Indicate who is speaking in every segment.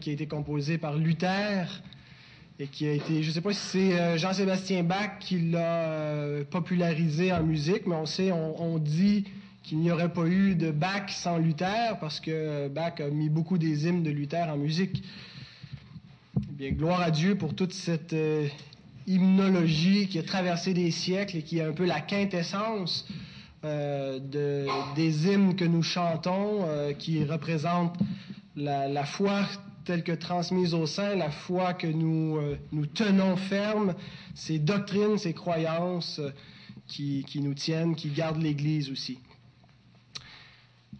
Speaker 1: qui a été composé par Luther et qui a été, je ne sais pas si c'est euh, Jean-Sébastien Bach qui l'a euh, popularisé en musique, mais on sait, on, dit qu'il n'y aurait pas eu de Bach sans Luther parce que Bach a mis beaucoup des hymnes de Luther en musique. Eh bien, gloire à Dieu pour toute cette euh, hymnologie qui a traversé des siècles et qui est un peu la quintessence de, des hymnes que nous chantons, qui représentent la, foi telle que transmise au sein, la foi que nous, euh, nous tenons ferme, ces doctrines, ces croyances euh, qui, qui, nous tiennent, qui gardent l'Église aussi.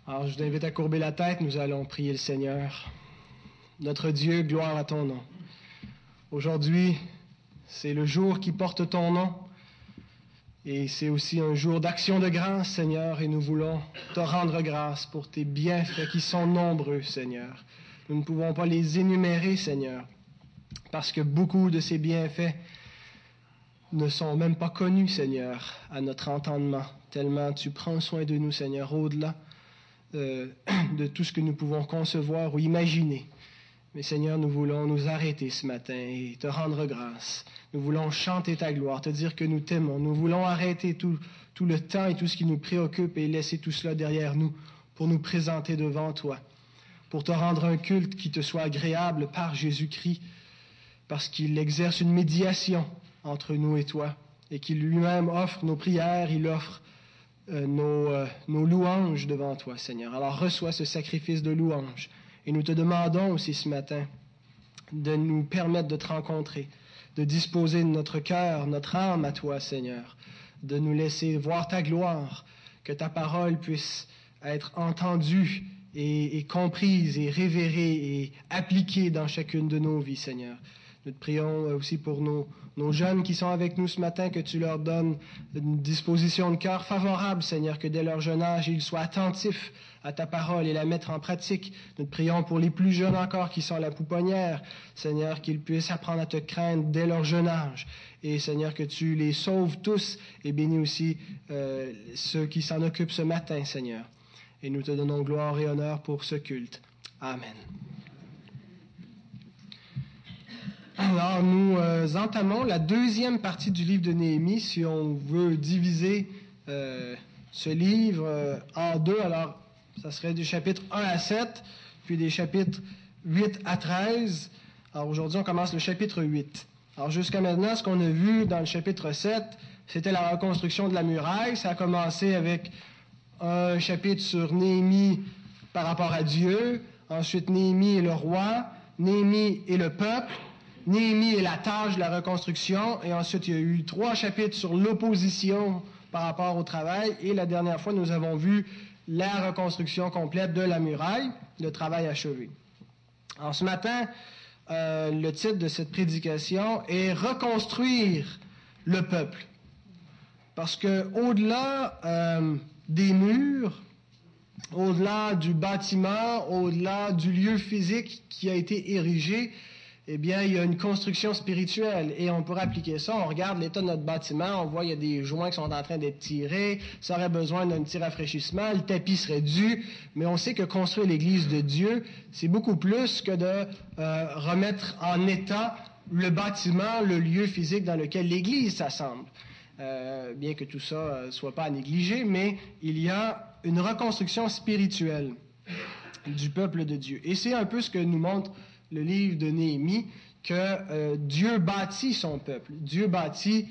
Speaker 1: Alors je vous invite à courber la tête, nous allons prier le Seigneur. Notre Dieu, gloire à ton nom. Aujourd'hui, c'est le jour qui porte ton nom. Et c'est aussi un jour d'action de grâce, Seigneur, et nous voulons te rendre grâce pour tes bienfaits qui sont nombreux, Seigneur. Nous ne pouvons pas les énumérer, Seigneur, parce que beaucoup de ces bienfaits ne sont même pas connus, Seigneur, à notre entendement, tellement tu prends soin de nous, Seigneur, au-delà euh, de tout ce que nous pouvons concevoir ou imaginer. Mais Seigneur, nous voulons nous arrêter ce matin et te rendre grâce. Nous voulons chanter ta gloire, te dire que nous t'aimons. Nous voulons arrêter tout, tout le temps et tout ce qui nous préoccupe et laisser tout cela derrière nous pour nous présenter devant toi pour te rendre un culte qui te soit agréable par Jésus-Christ, parce qu'il exerce une médiation entre nous et toi, et qu'il lui-même offre nos prières, il offre euh, nos, euh, nos louanges devant toi, Seigneur. Alors reçois ce sacrifice de louange. Et nous te demandons aussi ce matin de nous permettre de te rencontrer, de disposer notre cœur, notre âme à toi, Seigneur, de nous laisser voir ta gloire, que ta parole puisse être entendue et, comprise et révérée et appliquée dans chacune de nos vies, Seigneur. Nous te prions aussi pour nos, nos, jeunes qui sont avec nous ce matin, que tu leur donnes une disposition de cœur favorable, Seigneur, que dès leur jeune âge, ils soient attentifs à ta parole et la mettre en pratique. Nous te prions pour les plus jeunes encore qui sont à la pouponnière, Seigneur, qu'ils puissent apprendre à te craindre dès leur jeune âge. Et Seigneur, que tu les sauves tous et bénis aussi euh, ceux qui s'en occupent ce matin, Seigneur et nous te donnons gloire et honneur pour ce culte. Amen. Alors, nous euh, entamons la deuxième partie du livre de Néhémie, si on veut diviser euh, ce livre euh, en deux. Alors, ça serait du chapitre 1 à 7, puis des chapitres 8 à 13. Alors, aujourd'hui, on commence le chapitre 8. Alors, jusqu'à maintenant, ce qu'on a vu dans le chapitre 7, c'était la reconstruction de la muraille. Ça a commencé avec un chapitre sur Néhémie par rapport à Dieu, ensuite Néhémie et le roi, Néhémie et le peuple, Néhémie et la tâche de la reconstruction, et ensuite il y a eu trois chapitres sur l'opposition par rapport au travail, et la dernière fois nous avons vu la reconstruction complète de la muraille, le travail achevé. Alors ce matin, euh, le titre de cette prédication est Reconstruire le peuple. Parce que au-delà euh, des murs, au-delà du bâtiment, au-delà du lieu physique qui a été érigé, eh bien, il y a une construction spirituelle et on pourrait appliquer ça. On regarde l'état de notre bâtiment, on voit il y a des joints qui sont en train d'être tirés, ça aurait besoin d'un petit rafraîchissement, le tapis serait dû, mais on sait que construire l'Église de Dieu, c'est beaucoup plus que de euh, remettre en état le bâtiment, le lieu physique dans lequel l'Église s'assemble. Euh, bien que tout ça ne euh, soit pas à négliger, mais il y a une reconstruction spirituelle du peuple de Dieu. Et c'est un peu ce que nous montre le livre de Néhémie, que euh, Dieu bâtit son peuple, Dieu bâtit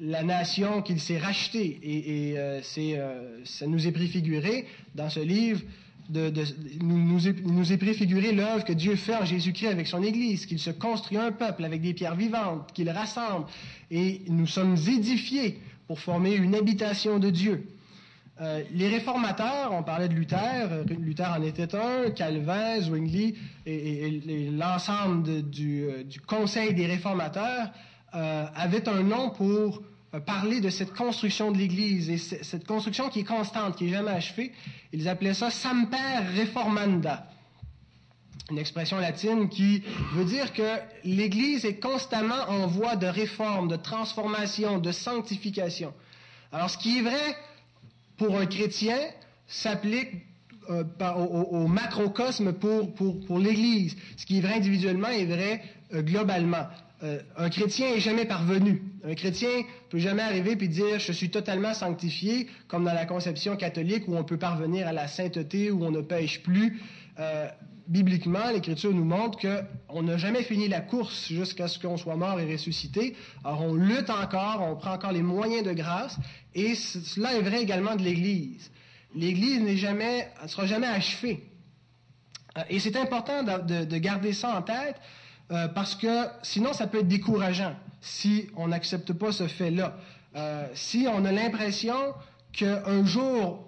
Speaker 1: la nation qu'il s'est rachetée. Et, c'est, ça nous est préfiguré dans ce livre de, nous, nous, est, préfiguré l'œuvre que Dieu fait en Jésus-Christ avec son Église, qu'il se construit un peuple avec des pierres vivantes, qu'il rassemble, et nous sommes édifiés pour former une habitation de Dieu. Euh, les réformateurs, on parlait de Luther, Luther en était un, Calvin, Zwingli et, l'ensemble du, euh, du, Conseil des réformateurs euh, avaient un nom pour euh, parler de cette construction de l'Église et cette construction qui est constante, qui est jamais achevée. Ils appelaient ça Samper Reformanda, une expression latine qui veut dire que l'Église est constamment en voie de réforme, de transformation, de sanctification. Alors, ce qui est vrai pour un chrétien s'applique euh, au, macrocosme pour, pour, l'Église. Ce qui est vrai individuellement est vrai euh, globalement. Euh, un chrétien n'est jamais parvenu. Un chrétien peut jamais arriver et dire je suis totalement sanctifié, comme dans la conception catholique où on peut parvenir à la sainteté, où on ne pêche plus. Bibliquement, l'Écriture nous montre qu'on n'a jamais fini la course jusqu'à ce qu'on soit mort et ressuscité. Alors on lutte encore, on prend encore les moyens de grâce, et cela est vrai également de l'Église l'Église n'est jamais, ne sera jamais achevée. Euh, et c'est important de, garder ça en tête euh, parce que sinon ça peut être décourageant si on n'accepte pas ce fait-là. Euh, si on a l'impression qu'un jour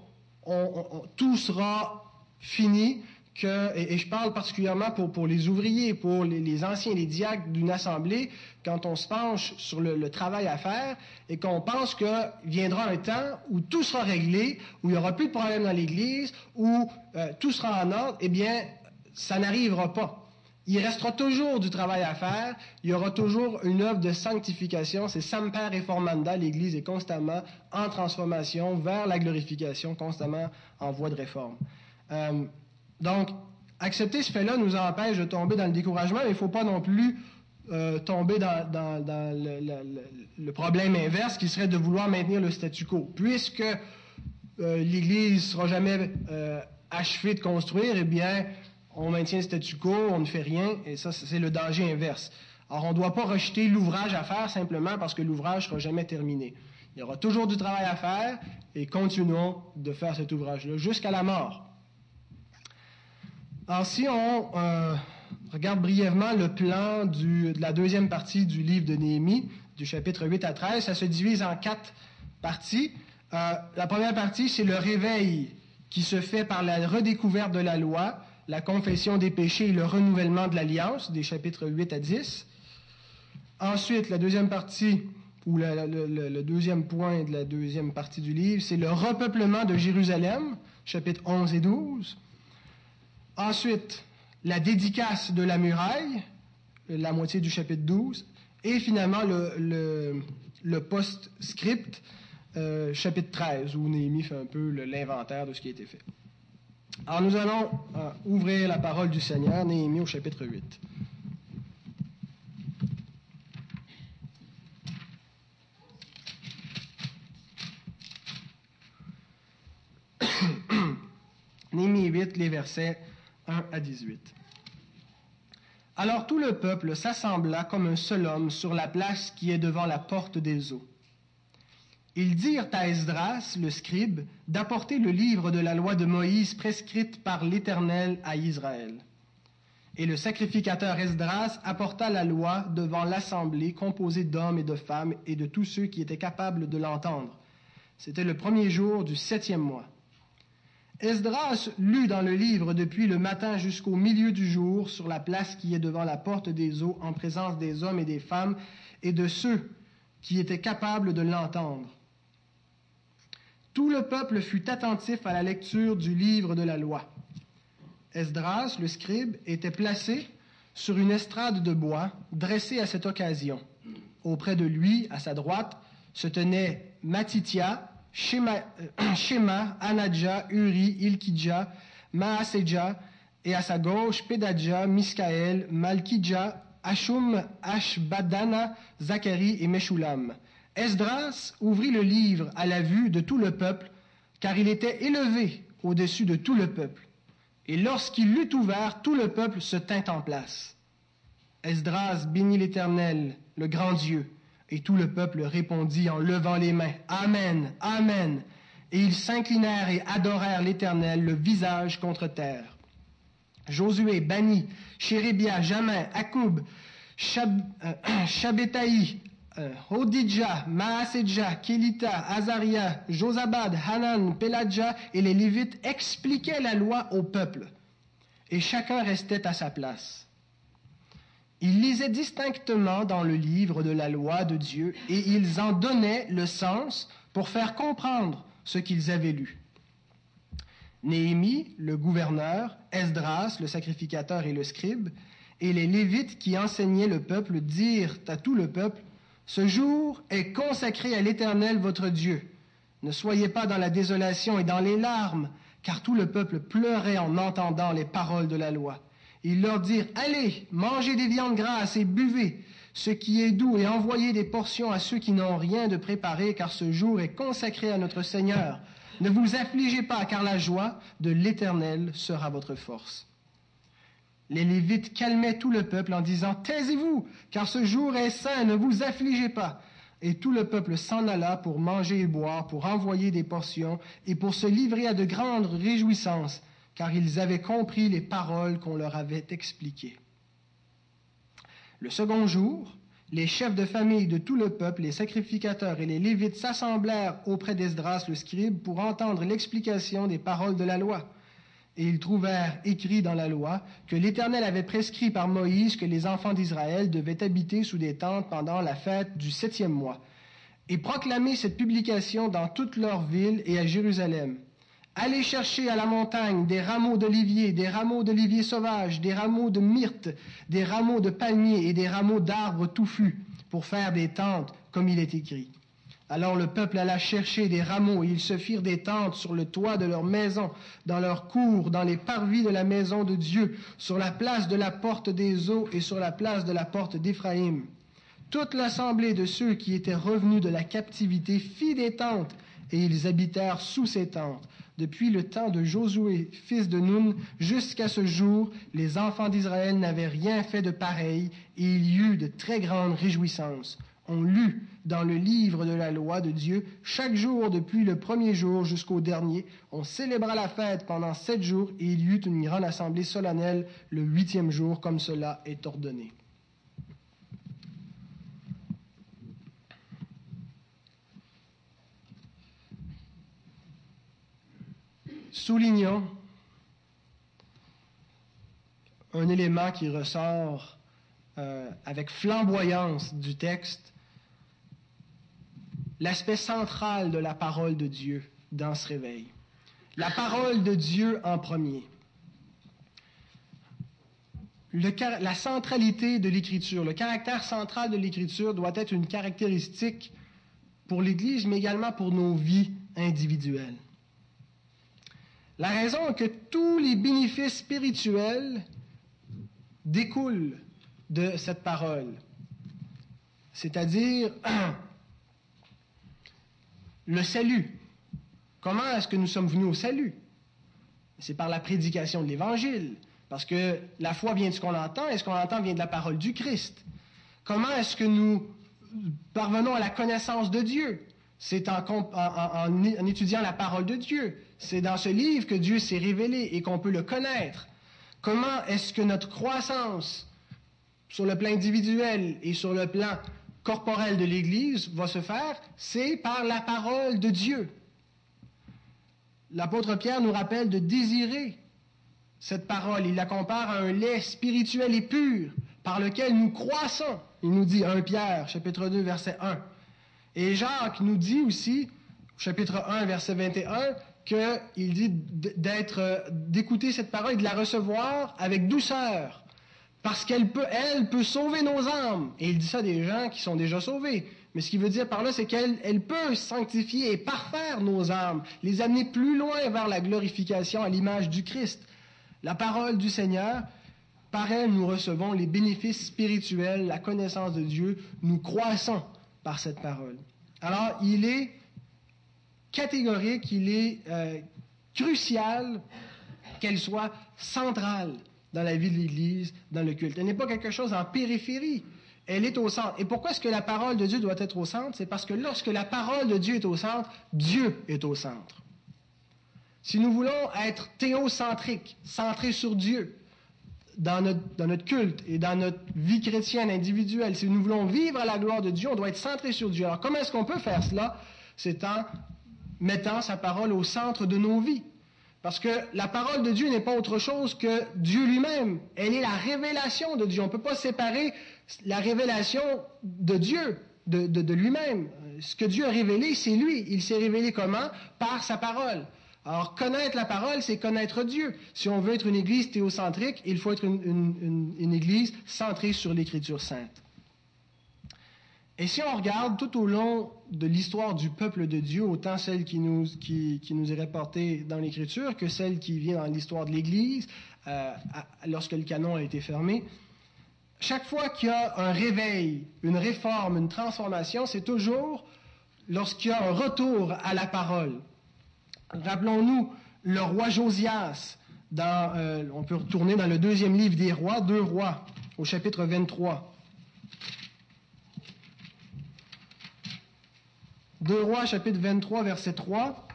Speaker 1: tout sera fini, et, je parle particulièrement pour, les ouvriers, pour les, anciens, les diacres d'une assemblée, quand on se penche sur le, travail à faire et qu'on pense que viendra un temps où tout sera réglé, où il n'y aura plus de problème dans l'Église, où euh, tout sera en ordre, eh bien, ça n'arrivera pas. Il restera toujours du travail à faire, il y aura toujours une œuvre de sanctification, c'est Samper Reformanda, l'Église est constamment en transformation vers la glorification, constamment en voie de réforme. Euh, donc, accepter ce fait-là nous empêche de tomber dans le découragement, mais il ne faut pas non plus euh, tomber dans, le, problème inverse qui serait de vouloir maintenir le statu quo. Puisque euh, l'Église ne sera jamais euh, achevée de construire, eh bien, on maintient le statu quo, on ne fait rien, et ça, c'est le danger inverse. Alors, on ne doit pas rejeter l'ouvrage à faire simplement parce que l'ouvrage ne sera jamais terminé. Il y aura toujours du travail à faire, et continuons de faire cet ouvrage-là jusqu'à la mort. Alors, si on euh, regarde brièvement le plan de la deuxième partie du livre de Néhémie, du chapitre 8 à 13, ça se divise en quatre parties. Euh, la première partie, c'est le réveil qui se fait par la redécouverte de la loi, la confession des péchés et le renouvellement de l'alliance, des chapitres 8 à 10. Ensuite, la deuxième partie, ou le, deuxième point de la deuxième partie du livre, c'est le repeuplement de Jérusalem, chapitres 11 et 12. Ensuite, la dédicace de la muraille, la moitié du chapitre 12. Et finalement, le, post-script, euh, chapitre 13, où Néhémie fait un peu l'inventaire de ce qui a été fait. Alors nous allons euh, ouvrir la parole du Seigneur, Néhémie au chapitre 8. Néhémie 8, les versets à 18. Alors tout le peuple s'assembla comme un seul homme sur la place qui est devant la porte des eaux. Ils dirent à Esdras, le scribe, d'apporter le livre de la loi de Moïse prescrite par l'Éternel à Israël. Et le sacrificateur Esdras apporta la loi devant l'assemblée composée d'hommes et de femmes et de tous ceux qui étaient capables de l'entendre. C'était le premier jour du septième mois. Esdras lut dans le livre depuis le matin jusqu'au milieu du jour sur la place qui est devant la porte des eaux en présence des hommes et des femmes et de ceux qui étaient capables de l'entendre. Tout le peuple fut attentif à la lecture du livre de la loi. Esdras, le scribe, était placé sur une estrade de bois dressée à cette occasion. Auprès de lui, à sa droite, se tenait Matitia, Shema, euh, Anadja, Uri, Ilkidja, Maaseja, et à sa gauche, Pedadja, Miskaël, Malkidja, Ashum, Ashbadana, Zacharie et Meshulam. Esdras ouvrit le livre à la vue de tout le peuple, car il était élevé au-dessus de tout le peuple. Et lorsqu'il l'eut ouvert, tout le peuple se tint en place. Esdras bénit l'Éternel, le grand Dieu. Et tout le peuple répondit en levant les mains, Amen, Amen. Et ils s'inclinèrent et adorèrent l'Éternel, le visage contre terre. Josué, Bani, Chérébia, Jamin, Akoub, Shab, euh, euh, Hodidja, Maasedja, Kelita, Azaria, Josabad, Hanan, Peladja et les Lévites expliquaient la loi au peuple. Et chacun restait à sa place. Ils lisaient distinctement dans le livre de la loi de Dieu et ils en donnaient le sens pour faire comprendre ce qu'ils avaient lu. Néhémie, le gouverneur, Esdras, le sacrificateur et le scribe, et les Lévites qui enseignaient le peuple dirent à tout le peuple, Ce jour est consacré à l'Éternel votre Dieu. Ne soyez pas dans la désolation et dans les larmes, car tout le peuple pleurait en entendant les paroles de la loi. Ils leur dirent, Allez, mangez des viandes grasses et buvez ce qui est doux et envoyez des portions à ceux qui n'ont rien de préparé, car ce jour est consacré à notre Seigneur. Ne vous affligez pas, car la joie de l'Éternel sera votre force. Les Lévites calmaient tout le peuple en disant, Taisez-vous, car ce jour est saint, ne vous affligez pas. Et tout le peuple s'en alla pour manger et boire, pour envoyer des portions, et pour se livrer à de grandes réjouissances, car ils avaient compris les paroles qu'on leur avait expliquées. Le second jour, les chefs de famille de tout le peuple, les sacrificateurs et les Lévites s'assemblèrent auprès d'Esdras le scribe pour entendre l'explication des paroles de la loi. Et ils trouvèrent écrit dans la loi que l'Éternel avait prescrit par Moïse que les enfants d'Israël devaient habiter sous des tentes pendant la fête du septième mois, et proclamer cette publication dans toutes leurs villes et à Jérusalem. Allez chercher à la montagne des rameaux d'olivier, des rameaux d'olivier sauvage, des rameaux de myrte, des rameaux de palmier et des rameaux d'arbres touffus pour faire des tentes, comme il est écrit. Alors le peuple alla chercher des rameaux, et ils se firent des tentes sur le toit de leur maison, dans leur cour, dans les parvis de la maison de Dieu, sur la place de la porte des eaux et sur la place de la porte d'Éphraïm. Toute l'assemblée de ceux qui étaient revenus de la captivité fit des tentes, et ils habitèrent sous ces tentes. Depuis le temps de Josué, fils de Nun, jusqu'à ce jour, les enfants d'Israël n'avaient rien fait de pareil, et il y eut de très grandes réjouissances on lut dans le livre de la loi de Dieu, chaque jour depuis le premier jour jusqu'au dernier, on célébra la fête pendant sept jours et il y eut une grande assemblée solennelle le huitième jour, comme cela est ordonné. Soulignons un élément qui ressort euh, avec flamboyance du texte l'aspect central de la parole de Dieu dans ce réveil. La parole de Dieu en premier. la centralité de l'Écriture, le caractère central de l'Écriture doit être une caractéristique pour l'Église, mais également pour nos vies individuelles. La raison est que tous les bénéfices spirituels découlent de cette parole. C'est-à-dire le salut. Comment est-ce que nous sommes venus au salut? C'est par la prédication de l'Évangile. Parce que la foi vient de ce qu'on entend et ce qu'on entend vient de la parole du Christ. Comment est-ce que nous parvenons à la connaissance de Dieu? C'est en, étudiant la parole de Dieu. C'est dans ce livre que Dieu s'est révélé et qu'on peut le connaître. Comment est-ce que notre croissance sur le plan individuel et sur le plan corporel de l'Église va se faire, c'est par la parole de Dieu. L'apôtre Pierre nous rappelle de désirer cette parole. Il la compare à un lait spirituel et pur par lequel nous croissons. Il nous dit 1 Pierre, chapitre 2, verset 1. Et Jacques nous dit aussi, chapitre 1, verset 21, qu'il dit d'être, d'écouter cette parole et de la recevoir avec douceur, parce qu'elle peut, elle peut sauver nos âmes. Et il dit ça des gens qui sont déjà sauvés. Mais ce qu'il veut dire par là, c'est qu'elle elle peut sanctifier et parfaire nos âmes, les amener plus loin vers la glorification à l'image du Christ. La parole du Seigneur, par elle, nous recevons les bénéfices spirituels, la connaissance de Dieu, nous croissons par cette parole. Alors, il est catégorique, il est euh, crucial qu'elle soit centrale dans la vie de l'Église, dans le culte. Elle n'est pas quelque chose en périphérie. Elle est au centre. Et pourquoi est-ce que la parole de Dieu doit être au centre? C'est parce que lorsque la parole de Dieu est au centre, Dieu est au centre. Si nous voulons être théocentriques, centrés sur Dieu, dans notre, culte et dans notre vie chrétienne individuelle, si nous voulons vivre à la gloire de Dieu, on doit être centré sur Dieu. Alors comment est-ce qu'on peut faire cela? C'est en mettant sa parole au centre de nos vies. Parce que la parole de Dieu n'est pas autre chose que Dieu lui-même. Elle est la révélation de Dieu. On ne peut pas séparer la révélation de Dieu, de, de, lui-même. Ce que Dieu a révélé, c'est lui. Il s'est révélé comment? Par sa parole. Alors, connaître la parole, c'est connaître Dieu. Si on veut être une église théocentrique, il faut être une, église centrée sur l'Écriture sainte. Et si on regarde tout au long de l'histoire du peuple de Dieu, autant celle qui nous, qui, nous est rapportée dans l'Écriture que celle qui vient dans l'histoire de l'Église, euh, lorsque le canon a été fermé, chaque fois qu'il y a un réveil, une réforme, une transformation, c'est toujours lorsqu'il y a un retour à la parole. Rappelons-nous le roi Josias, euh, on peut retourner dans le deuxième livre des rois, deux rois, au chapitre 23. Deux rois, chapitre 23, verset 3.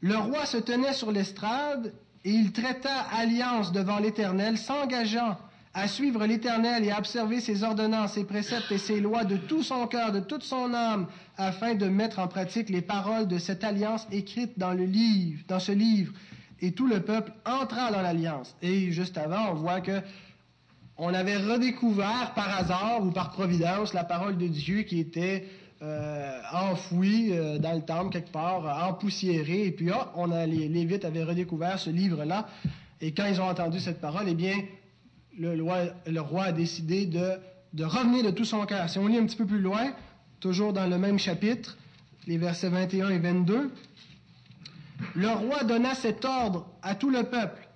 Speaker 1: Le roi se tenait sur l'estrade et il traita alliance devant l'Éternel, s'engageant à suivre l'Éternel et à observer ses ordonnances, ses préceptes et ses lois de tout son cœur, de toute son âme, afin de mettre en pratique les paroles de cette alliance écrite dans le livre, dans ce livre. Et tout le peuple entra dans l'alliance. Et juste avant, on voit que on avait redécouvert par hasard ou par providence la parole de Dieu qui était euh, enfouie euh, dans le temple quelque part, empoussiérée. Et puis, ah, on les Lévites avaient redécouvert ce livre-là. Et quand ils ont entendu cette parole, eh bien, le roi, a décidé de, revenir de tout son cœur. Si on lit un petit peu plus loin, toujours dans le même chapitre, les versets 21 et 22, le roi donna cet ordre à tout le peuple.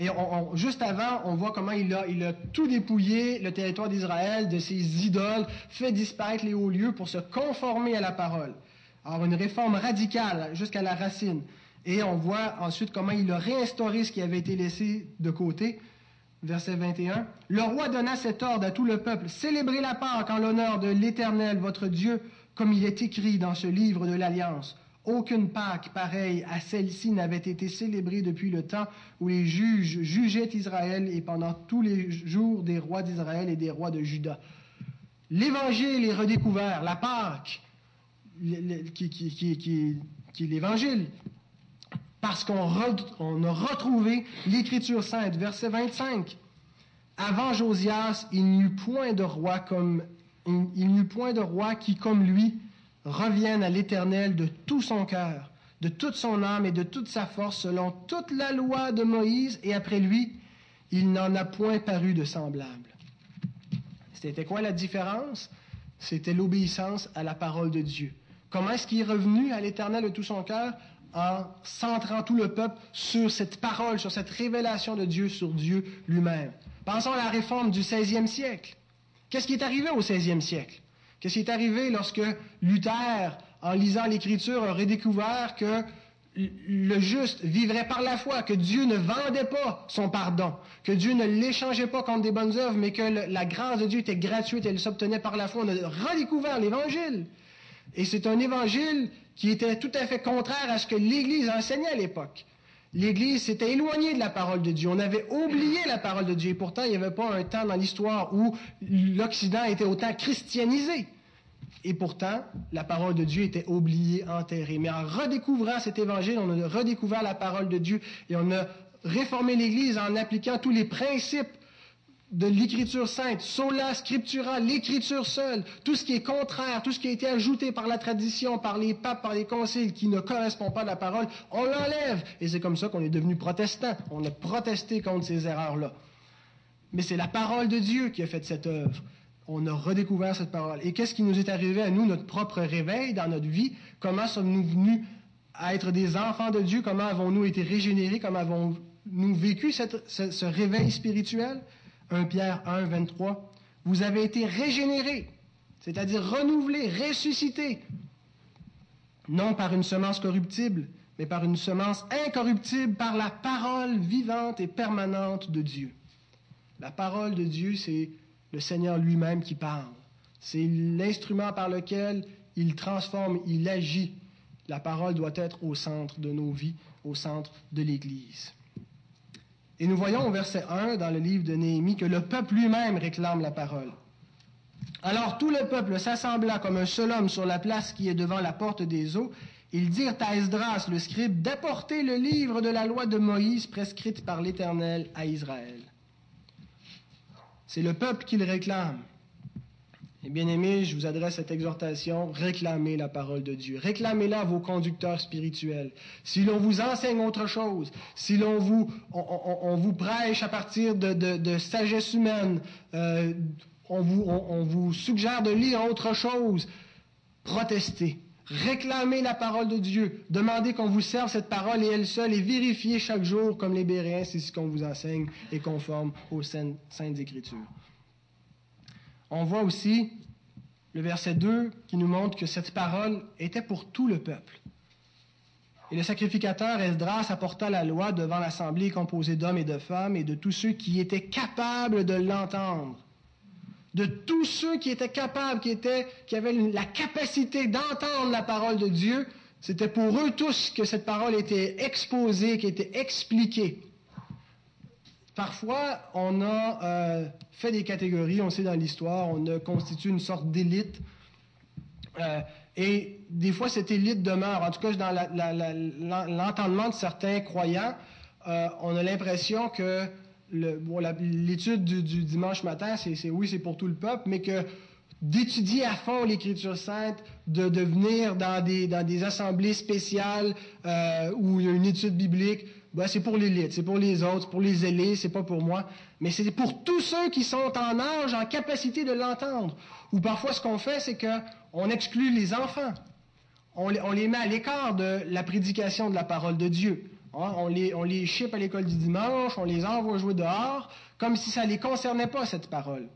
Speaker 1: Et juste avant, on voit comment il a, il a tout dépouillé, le territoire d'Israël, de ses idoles, fait disparaître les hauts lieux pour se conformer à la parole. Alors une réforme radicale jusqu'à la racine. Et on voit ensuite comment il a réinstauré ce qui avait été laissé de côté verset 21. Le roi donna cet ordre à tout le peuple. Célébrez la Pâque en l'honneur de l'Éternel, votre Dieu, comme il est écrit dans ce livre de l'Alliance. Aucune Pâque pareille à celle-ci n'avait été célébrée depuis le temps où les juges jugeaient Israël et pendant tous les jours des rois d'Israël et des rois de Juda. L'Évangile est redécouvert, la Pâque, qui, qui est l'Évangile, parce qu'on a retrouvé l'Écriture sainte. Verset 25. Avant Josias, il n'y eut point de roi comme il n'y eut point de roi qui, comme lui, revienne à l'Éternel de tout son cœur, de toute son âme et de toute sa force, selon toute la loi de Moïse, et après lui, il n'en a point paru de semblable. C'était quoi la différence? C'était l'obéissance à la parole de Dieu. Comment est-ce qu'il est revenu à l'Éternel de tout son cœur? En centrant tout le peuple sur cette parole, sur cette révélation de Dieu, sur Dieu lui-même. Pensons à la réforme du 16e siècle. Qu'est-ce qui est arrivé au 16e siècle? Qu'est-ce qui est arrivé lorsque Luther, en lisant l'Écriture, a redécouvert que le juste vivrait par la foi, que Dieu ne vendait pas son pardon, que Dieu ne l'échangeait pas contre des bonnes œuvres, mais que la grâce de Dieu était gratuite, elle s'obtenait par la foi. On a redécouvert l'Évangile. Et c'est un évangile qui était tout à fait contraire à ce que l'Église enseignait à l'époque. L'Église s'était éloignée de la parole de Dieu. On avait oublié la parole de Dieu. Et pourtant, il n'y avait pas un temps dans l'histoire où l'Occident était autant christianisé. Et pourtant, la parole de Dieu était oubliée, enterrée. Mais en redécouvrant cet évangile, on a redécouvert la parole de Dieu et on a réformé l'Église en appliquant tous les principes de l'écriture sainte, sola scriptura, l'écriture seule, tout ce qui est contraire, tout ce qui a été ajouté par la tradition, par les papes, par les conciles, qui ne correspond pas à la parole, on l'enlève. Et c'est comme ça qu'on est devenu protestant. On a protesté contre ces erreurs-là. Mais c'est la parole de Dieu qui a fait cette œuvre. On a redécouvert cette parole. Et qu'est-ce qui nous est arrivé à nous, notre propre réveil dans notre vie? Comment sommes-nous venus à être des enfants de Dieu? Comment avons-nous été régénérés? Comment avons-nous vécu ce réveil spirituel? 1 Pierre 1, 23, vous avez été régénérés, c'est-à-dire renouvelés, ressuscités, non par une semence corruptible, mais par une semence incorruptible, par la parole vivante et permanente de Dieu. La parole de Dieu, c'est le Seigneur lui-même qui parle. C'est l'instrument par lequel il transforme, il agit. La parole doit être au centre de nos vies, au centre de l'Église. Et nous voyons au verset 1 dans le livre de Néhémie que le peuple lui-même réclame la parole. Alors tout le peuple s'assembla comme un seul homme sur la place qui est devant la porte des eaux. Ils dirent à Esdras, le scribe, d'apporter le livre de la loi de Moïse prescrite par l'Éternel à Israël. C'est le peuple qui le réclame. Et bien aimé, je vous adresse cette exhortation, réclamez la parole de Dieu. Réclamez-la à vos conducteurs spirituels. Si l'on vous enseigne autre chose, si l'on vous, on, vous prêche à partir de, sagesse humaine, euh, on vous, on vous suggère de lire autre chose, protestez. Réclamez la parole de Dieu. Demandez qu'on vous serve cette parole et elle seule et vérifiez chaque jour, comme les Béréens, si ce qu'on vous enseigne est conforme aux saintes, Écritures. On voit aussi le verset 2 qui nous montre que cette parole était pour tout le peuple. Et le sacrificateur Esdras apporta la loi devant l'assemblée composée d'hommes et de femmes et de tous ceux qui étaient capables de l'entendre de tous ceux qui étaient capables, qui, qui avaient la capacité d'entendre la parole de Dieu, c'était pour eux tous que cette parole était exposée, qui était expliquée. Parfois, on a euh, fait des catégories, on sait dans l'histoire, on a constitué une sorte d'élite. Euh, et des fois, cette élite demeure, en tout cas dans l'entendement de certains croyants, euh, on a l'impression que l'étude du, dimanche matin, c'est oui, c'est pour tout le peuple, mais que d'étudier à fond l'Écriture sainte, de, venir dans des, assemblées spéciales où il y a une étude biblique, ben, c'est pour l'élite, c'est pour les autres, pour les zélés, c'est pas pour moi. Mais c'est pour tous ceux qui sont en âge, en capacité de l'entendre. Ou parfois, ce qu'on fait, c'est qu'on exclut les enfants. On, les met à l'écart de la prédication de la parole de Dieu. Hein, on, les, on à l'école du dimanche, on les envoie jouer dehors, comme si ça ne les concernait pas, cette parole.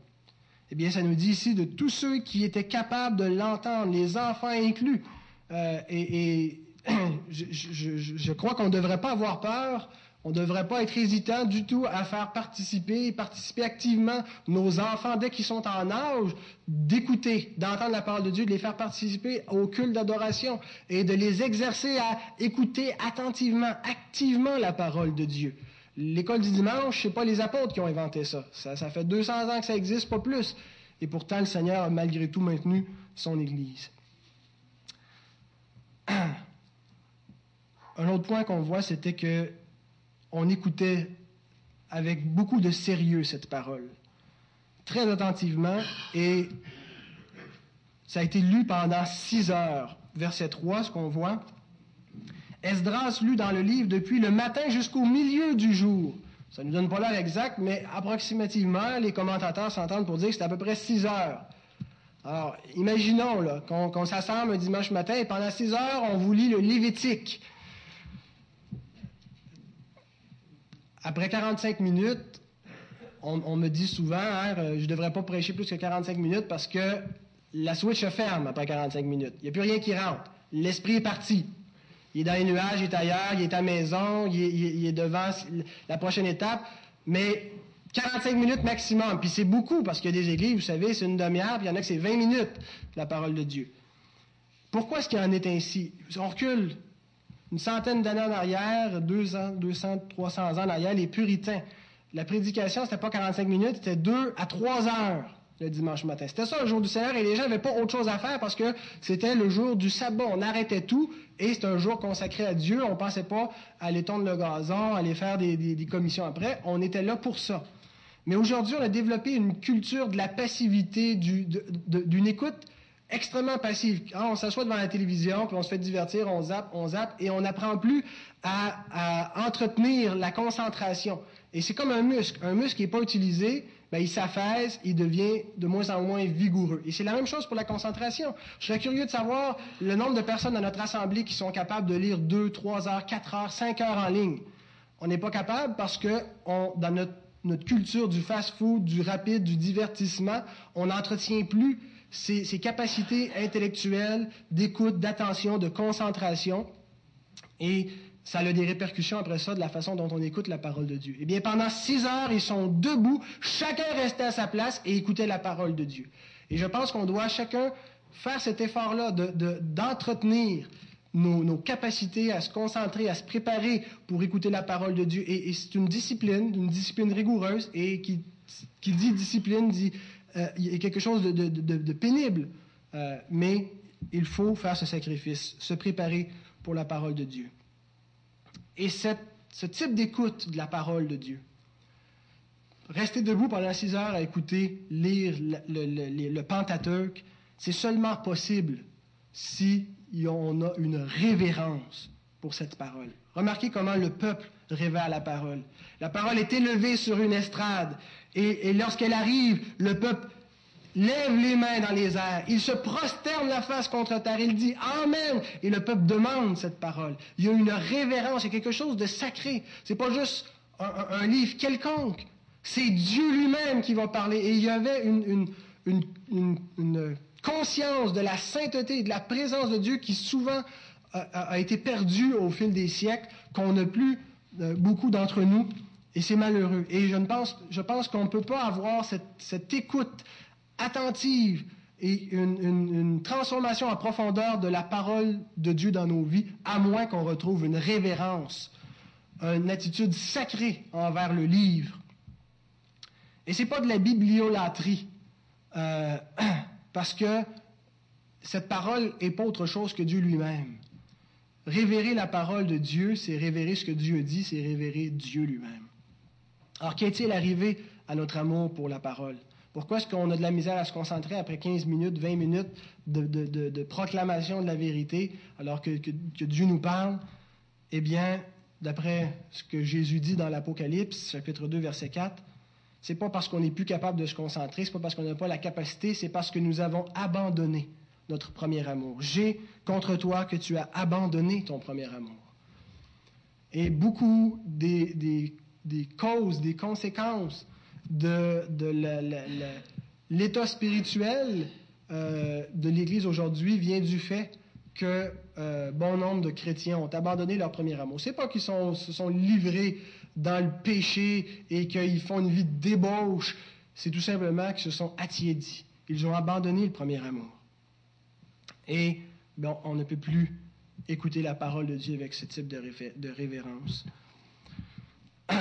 Speaker 1: Eh bien, ça nous dit ici de tous ceux qui étaient capables de l'entendre, les enfants inclus. Euh, et, je, crois qu'on ne devrait pas avoir peur on ne devrait pas être hésitant du tout à faire participer, participer activement nos enfants dès qu'ils sont en âge d'écouter, d'entendre la parole de Dieu, de les faire participer au culte d'adoration et de les exercer à écouter attentivement, activement la parole de Dieu. L'école du dimanche, ce n'est pas les apôtres qui ont inventé ça. ça. Ça fait 200 ans que ça existe, pas plus. Et pourtant, le Seigneur a malgré tout maintenu son Église. Un autre point qu'on voit, c'était que on écoutait avec beaucoup de sérieux cette parole, très attentivement, et ça a été lu pendant six heures. Verset 3, ce qu'on voit. Esdras lut dans le livre depuis le matin jusqu'au milieu du jour. Ça ne nous donne pas l'heure exacte, mais approximativement, les commentateurs s'entendent pour dire que c'est à peu près six heures. Alors, imaginons qu'on s'assemble un dimanche matin et pendant six heures, on vous lit le Lévitique. Après 45 minutes, on, me dit souvent, hein, euh, je ne devrais pas prêcher plus que 45 minutes parce que la switch se ferme après 45 minutes. Il n'y a plus rien qui rentre. L'esprit est parti. Il est dans les nuages, il est ailleurs, il est à la maison, il est, devant la prochaine étape. Mais 45 minutes maximum. Puis c'est beaucoup parce qu'il y a des églises, vous savez, c'est une demi-heure, puis il y en a que c'est 20 minutes, la parole de Dieu. Pourquoi est-ce qu'il en est ainsi? On recule une centaine d'années en arrière, 200, 200, 300 ans en arrière, les puritains. La prédication, c'était pas 45 minutes, c'était 2 à 3 heures le dimanche matin. C'était ça le jour du Seigneur et les gens n'avaient pas autre chose à faire parce que c'était le jour du sabbat. On arrêtait tout et c'était un jour consacré à Dieu. On ne pensait pas à aller tondre le gazon, aller faire des, commissions après. On était là pour ça. Mais aujourd'hui, on a développé une culture de la passivité, d'une écoute extrêmement passif. Quand on s'assoit devant la télévision, puis on se fait divertir, on zappe, on zappe, et on n'apprend plus à, entretenir la concentration. Et c'est comme un muscle. Un muscle qui n'est pas utilisé, ben, il s'affaisse, il devient de moins en moins vigoureux. Et c'est la même chose pour la concentration. Je serais curieux de savoir le nombre de personnes dans notre assemblée qui sont capables de lire 2, 3 heures, 4 heures, 5 heures en ligne. On n'est pas capable parce que dans notre culture du fast-food, du rapide, du divertissement, on n'entretient plus ses, capacités intellectuelles d'écoute, d'attention, de concentration. Et ça a des répercussions après ça de la façon dont on écoute la parole de Dieu. Eh bien, pendant six heures, ils sont debout, chacun restait à sa place et écoutait la parole de Dieu. Et je pense qu'on doit chacun faire cet effort-là d'entretenir nos, capacités à se concentrer, à se préparer pour écouter la parole de Dieu. Et, c'est une discipline, une discipline rigoureuse, et qui, qui dit discipline dit euh, il y a quelque chose de, pénible, euh, mais il faut faire ce sacrifice, se préparer pour la parole de Dieu. Et ce type d'écoute de la parole de Dieu, rester debout pendant six heures à écouter, lire le, Pentateuque, c'est seulement possible si on a une révérence pour cette parole. Remarquez comment le peuple révère la parole. La parole est élevée sur une estrade et, lorsqu'elle arrive, le peuple lève les mains dans les airs, il se prosterne la face contre terre, il dit Amen, et le peuple demande cette parole. Il y a une révérence, il y a quelque chose de sacré. C'est pas juste un, livre quelconque, c'est Dieu lui-même qui va parler. Et il y avait une, une, conscience de la sainteté, de la présence de Dieu qui souvent a, été perdue au fil des siècles, qu'on n'a plus euh, beaucoup d'entre nous. Et c'est malheureux. Et je, pense, je pense qu'on ne peut pas avoir cette, cette écoute attentive et une, transformation en profondeur de la parole de Dieu dans nos vies, à moins qu'on retrouve une révérence, une attitude sacrée envers le livre. Et c'est pas de la bibliolatrie, euh, parce que cette parole n'est pas autre chose que Dieu lui-même. Révérer la parole de Dieu, c'est révérer ce que Dieu dit, c'est révérer Dieu lui-même. Alors, qu'est-il arrivé à notre amour pour la parole? Pourquoi est-ce qu'on a de la misère à se concentrer après 15 minutes, 20 minutes de, proclamation de la vérité alors que, Dieu nous parle? Eh bien, d'après ce que Jésus dit dans l'Apocalypse, chapitre 2, verset 4, c'est pas parce qu'on n'est plus capable de se concentrer, c'est pas parce qu'on n'a pas la capacité, c'est parce que nous avons abandonné notre premier amour. J'ai contre toi que tu as abandonné ton premier amour. Et beaucoup des causes, des conséquences de, l'état spirituel euh, de l'Église aujourd'hui vient du fait que euh, bon nombre de chrétiens ont abandonné leur premier amour. C'est pas qu'ils se sont livrés dans le péché et qu'ils font une vie de débauche. C'est tout simplement qu'ils se sont attiédis. Ils ont abandonné le premier amour. Et bon, on ne peut plus écouter la parole de Dieu avec ce type de, de révérence.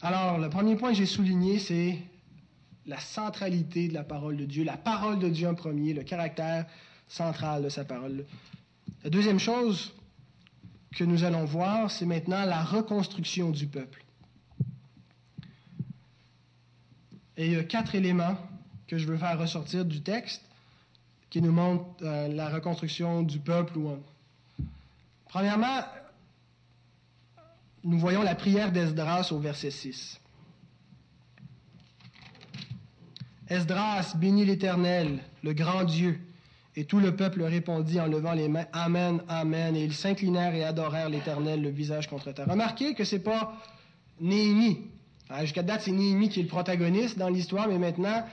Speaker 1: Alors, le premier point que j'ai souligné, c'est la centralité de la parole de Dieu, la parole de Dieu en premier, le caractère central de sa parole. La deuxième chose que nous allons voir, c'est maintenant la reconstruction du peuple. Et il y a quatre éléments que je veux faire ressortir du texte qui nous montrent euh, la reconstruction du peuple. Premièrement, nous voyons la prière d'Esdras au verset 6. Esdras bénit l'Éternel, le grand Dieu. Et tout le peuple répondit en levant les mains, Amen, Amen. Et ils s'inclinèrent et adorèrent l'Éternel, le visage contre terre. Remarquez que ce n'est pas Néhémie. Ah, jusqu'à date, c'est Néhémie qui est le protagoniste dans l'histoire, mais maintenant,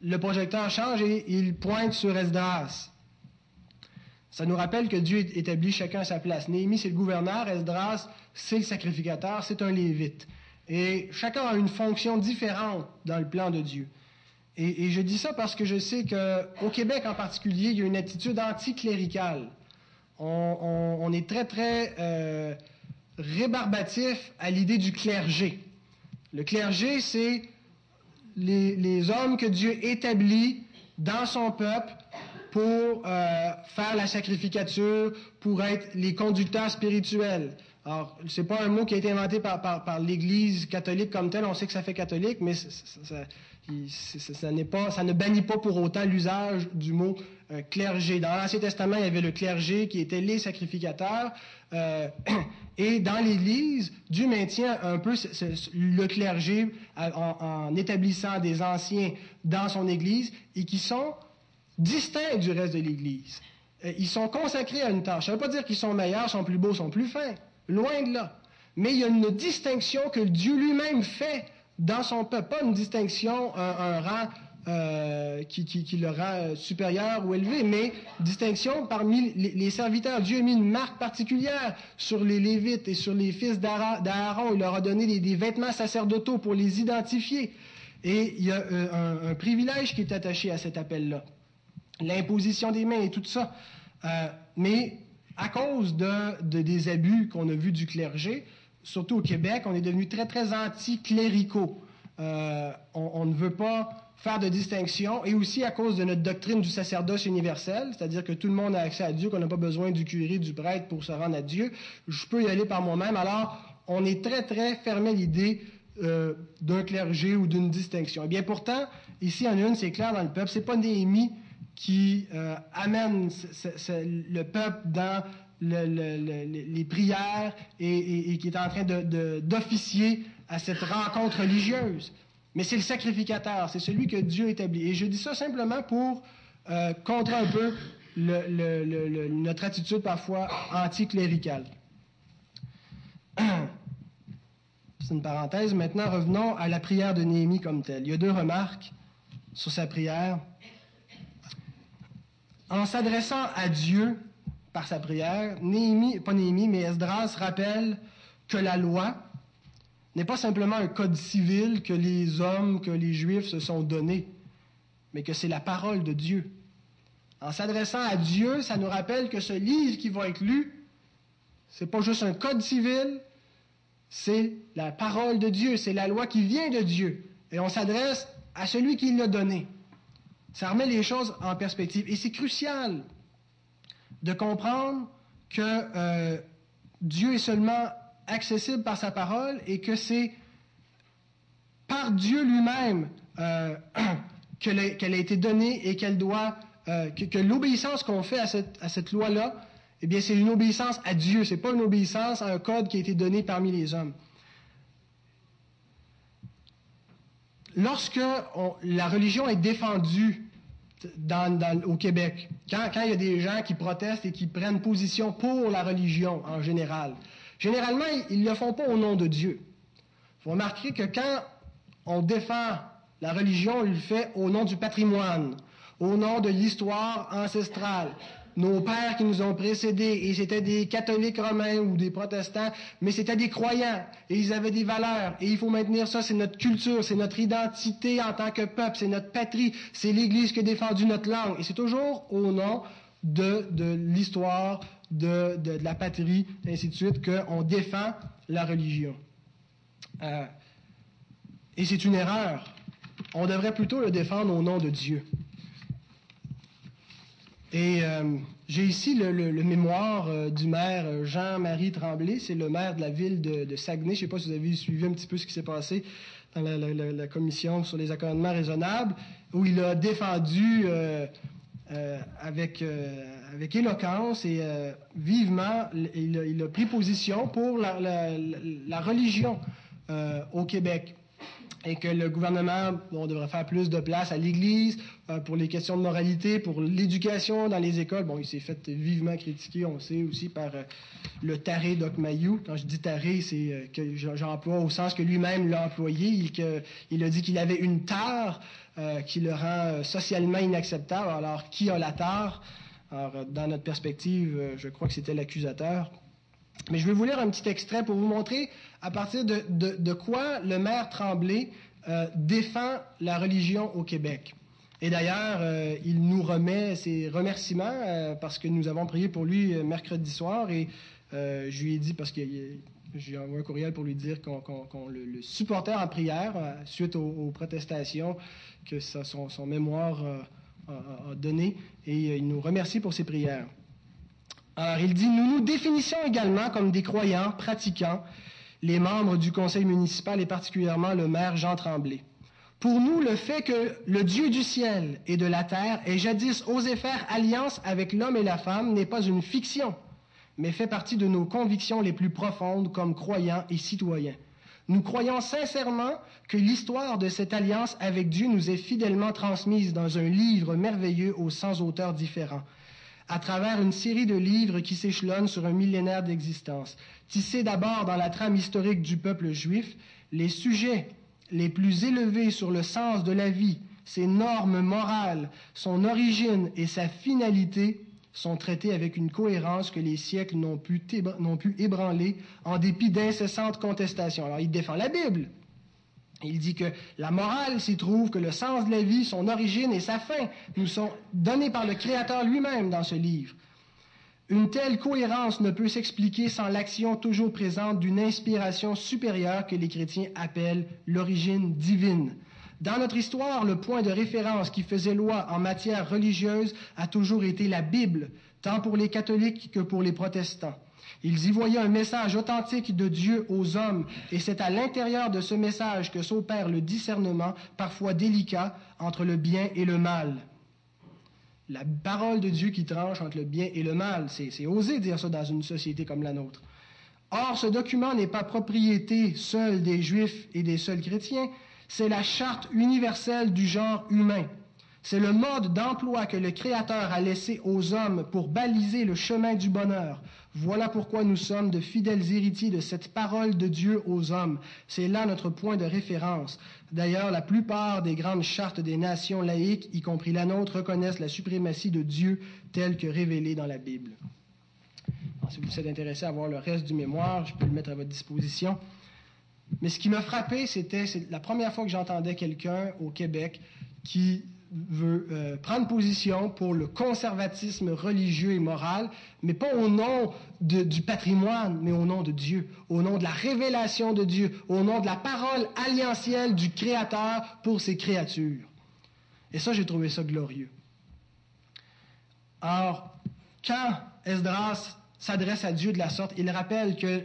Speaker 1: le projecteur change et il pointe sur Esdras. Ça nous rappelle que Dieu établit chacun à sa place. Néhémie, c'est le gouverneur, Esdras, c'est le sacrificateur, c'est un lévite. Et chacun a une fonction différente dans le plan de Dieu. Et, je dis ça parce que je sais qu'au Québec en particulier, il y a une attitude anticléricale. On, on, est très, très euh, rébarbatif à l'idée du clergé. Le clergé, c'est les, hommes que Dieu établit dans son peuple pour euh, faire la sacrificature, pour être les conducteurs spirituels. Alors, c'est pas un mot qui a été inventé par, l'Église catholique comme telle. On sait que ça fait catholique, mais ça, pas, ça ne bannit pas pour autant l'usage du mot euh, clergé. Dans l'Ancien Testament, il y avait le clergé qui était les sacrificateurs. Euh, et dans l'Église, Dieu maintient un peu le clergé en, en établissant des anciens dans son Église et qui sont distincts du reste de l'Église. Euh, ils sont consacrés à une tâche. Ça ne veut pas dire qu'ils sont meilleurs, sont plus beaux, sont plus fins. Loin de là. Mais il y a une distinction que Dieu lui-même fait dans son peuple. Pas une distinction, un, rang euh, qui, le rend euh, supérieur ou élevé, mais distinction parmi les, serviteurs. Dieu a mis une marque particulière sur les Lévites et sur les fils d'Aaron. Il leur a donné des, vêtements sacerdotaux pour les identifier. Et il y a un privilège qui est attaché à cet appel-là l'imposition des mains et tout ça. Euh, mais à cause de, des abus qu'on a vus du clergé, surtout au Québec, on est devenu très, très anti-cléricaux. Euh, on, ne veut pas faire de distinction, et aussi à cause de notre doctrine du sacerdoce universel, c'est-à-dire que tout le monde a accès à Dieu, qu'on n'a pas besoin du curé, du prêtre pour se rendre à Dieu. Je peux y aller par moi-même. Alors, on est très, très fermé à l'idée euh, d'un clergé ou d'une distinction. Et eh bien pourtant, ici en une, c'est clair dans le peuple, c'est pas Néhémie qui euh, amène le peuple dans les prières et, qui est en train d'officier à cette rencontre religieuse. Mais c'est le sacrificateur, c'est celui que Dieu établit. Et je dis ça simplement pour euh, contrer un peu notre attitude parfois anticléricale. C'est une parenthèse. Maintenant, revenons à la prière de Néhémie comme telle. Il y a deux remarques sur sa prière. En s'adressant à Dieu par sa prière, Néhémie, pas Néhémie, mais Esdras rappelle que la loi n'est pas simplement un code civil que les hommes, que les Juifs se sont donnés, mais que c'est la parole de Dieu. En s'adressant à Dieu, ça nous rappelle que ce livre qui va être lu, c'est pas juste un code civil, c'est la parole de Dieu, c'est la loi qui vient de Dieu. Et on s'adresse à celui qui l'a donné. Ça remet les choses en perspective. Et c'est crucial de comprendre que euh, Dieu est seulement accessible par sa parole et que c'est par Dieu lui-même euh, qu'elle a, été donnée et qu'elle doit, euh, que, l'obéissance qu'on fait à cette, à cette loi-là eh bien, c'est une obéissance à Dieu. Ce n'est pas une obéissance à un code qui a été donné parmi les hommes. Lorsque la religion est défendue au Québec, quand, il y a des gens qui protestent et qui prennent position pour la religion en général, généralement, ils ne le font pas au nom de Dieu. Vous remarquerez que quand on défend la religion, on le fait au nom du patrimoine, au nom de l'histoire ancestrale, nos pères qui nous ont précédés, et c'était des catholiques romains ou des protestants, mais c'était des croyants, et ils avaient des valeurs, et il faut maintenir ça, c'est notre culture, c'est notre identité en tant que peuple, c'est notre patrie, c'est l'Église qui a défendu notre langue, et c'est toujours au nom de, l'histoire, de, la patrie, et ainsi de suite, qu'on défend la religion. Euh, et c'est une erreur. On devrait plutôt le défendre au nom de Dieu. Et euh, j'ai ici le, mémoire euh, du maire Jean-Marie Tremblay, c'est le maire de la ville de, Saguenay. Je ne sais pas si vous avez suivi un petit peu ce qui s'est passé dans la, commission sur les accommodements raisonnables, où il a défendu avec, avec éloquence et vivement, il a, pris position pour la religion au Québec et que le gouvernement devrait faire plus de place à l'Église euh, pour les questions de moralité, pour l'éducation dans les écoles. Bon, il s'est fait vivement critiquer, on sait aussi par euh, le taré Doc Mayou. Quand je dis taré, c'est euh, que j'emploie au sens que lui-même l'a employé. Il, que, il a dit qu'il avait une tare qui le rend socialement inacceptable. Alors, qui a la tare? Alors, dans notre perspective, je crois que c'était l'accusateur. Mais je vais vous lire un petit extrait pour vous montrer à partir de, quoi le maire Tremblay euh, défend la religion au Québec? Et d'ailleurs, euh, il nous remet ses remerciements euh, parce que nous avons prié pour lui mercredi soir et je lui ai dit, parce que j'ai envoyé un courriel pour lui dire qu'on le, supportait en prière suite aux, protestations que son, mémoire a donné et il nous remercie pour ses prières. Alors, il dit, nous nous définissons également comme des croyants pratiquants, les membres du conseil municipal et particulièrement le maire Jean Tremblay. Pour nous, le fait que le Dieu du ciel et de la terre ait jadis osé faire alliance avec l'homme et la femme n'est pas une fiction, mais fait partie de nos convictions les plus profondes comme croyants et citoyens. Nous croyons sincèrement que l'histoire de cette alliance avec Dieu nous est fidèlement transmise dans un livre merveilleux aux 100 auteurs différents à travers une série de livres qui s'échelonnent sur un millénaire d'existence. Tissés d'abord dans la trame historique du peuple juif, les sujets les plus élevés sur le sens de la vie, ses normes morales, son origine et sa finalité sont traités avec une cohérence que les siècles n'ont pu, ébranler en dépit d'incessantes contestations. Alors il défend la Bible, il dit que la morale s'y trouve, que le sens de la vie, son origine et sa fin nous sont donnés par le Créateur lui-même dans ce livre. Une telle cohérence ne peut s'expliquer sans l'action toujours présente d'une inspiration supérieure que les chrétiens appellent l'origine divine. Dans notre histoire, le point de référence qui faisait loi en matière religieuse a toujours été la Bible, tant pour les catholiques que pour les protestants. Ils y voyaient un message authentique de Dieu aux hommes, et c'est à l'intérieur de ce message que s'opère le discernement, parfois délicat, entre le bien et le mal. La parole de Dieu qui tranche entre le bien et le mal, c'est osé dire ça dans une société comme la nôtre. Or, ce document n'est pas propriété seule des Juifs et des seuls chrétiens, C'est la charte universelle du genre humain. C'est le mode d'emploi que le Créateur a laissé aux hommes pour baliser le chemin du bonheur. Voilà pourquoi nous sommes de fidèles héritiers de cette parole de Dieu aux hommes. C'est là notre point de référence. D'ailleurs, la plupart des grandes chartes des nations laïques, y compris la nôtre, reconnaissent la suprématie de Dieu telle que révélée dans la Bible. si vous êtes intéressé à voir le reste du mémoire, je peux le mettre à votre disposition. Mais ce qui m'a frappé, c'était la première fois que j'entendais quelqu'un au Québec qui veut euh, prendre position pour le conservatisme religieux et moral, mais pas au nom du patrimoine, mais au nom de Dieu, au nom de la révélation de Dieu, au nom de la parole alliantielle du Créateur pour ses créatures. Et ça, j'ai trouvé ça glorieux. Or, quand Esdras s'adresse à Dieu de la sorte, il rappelle que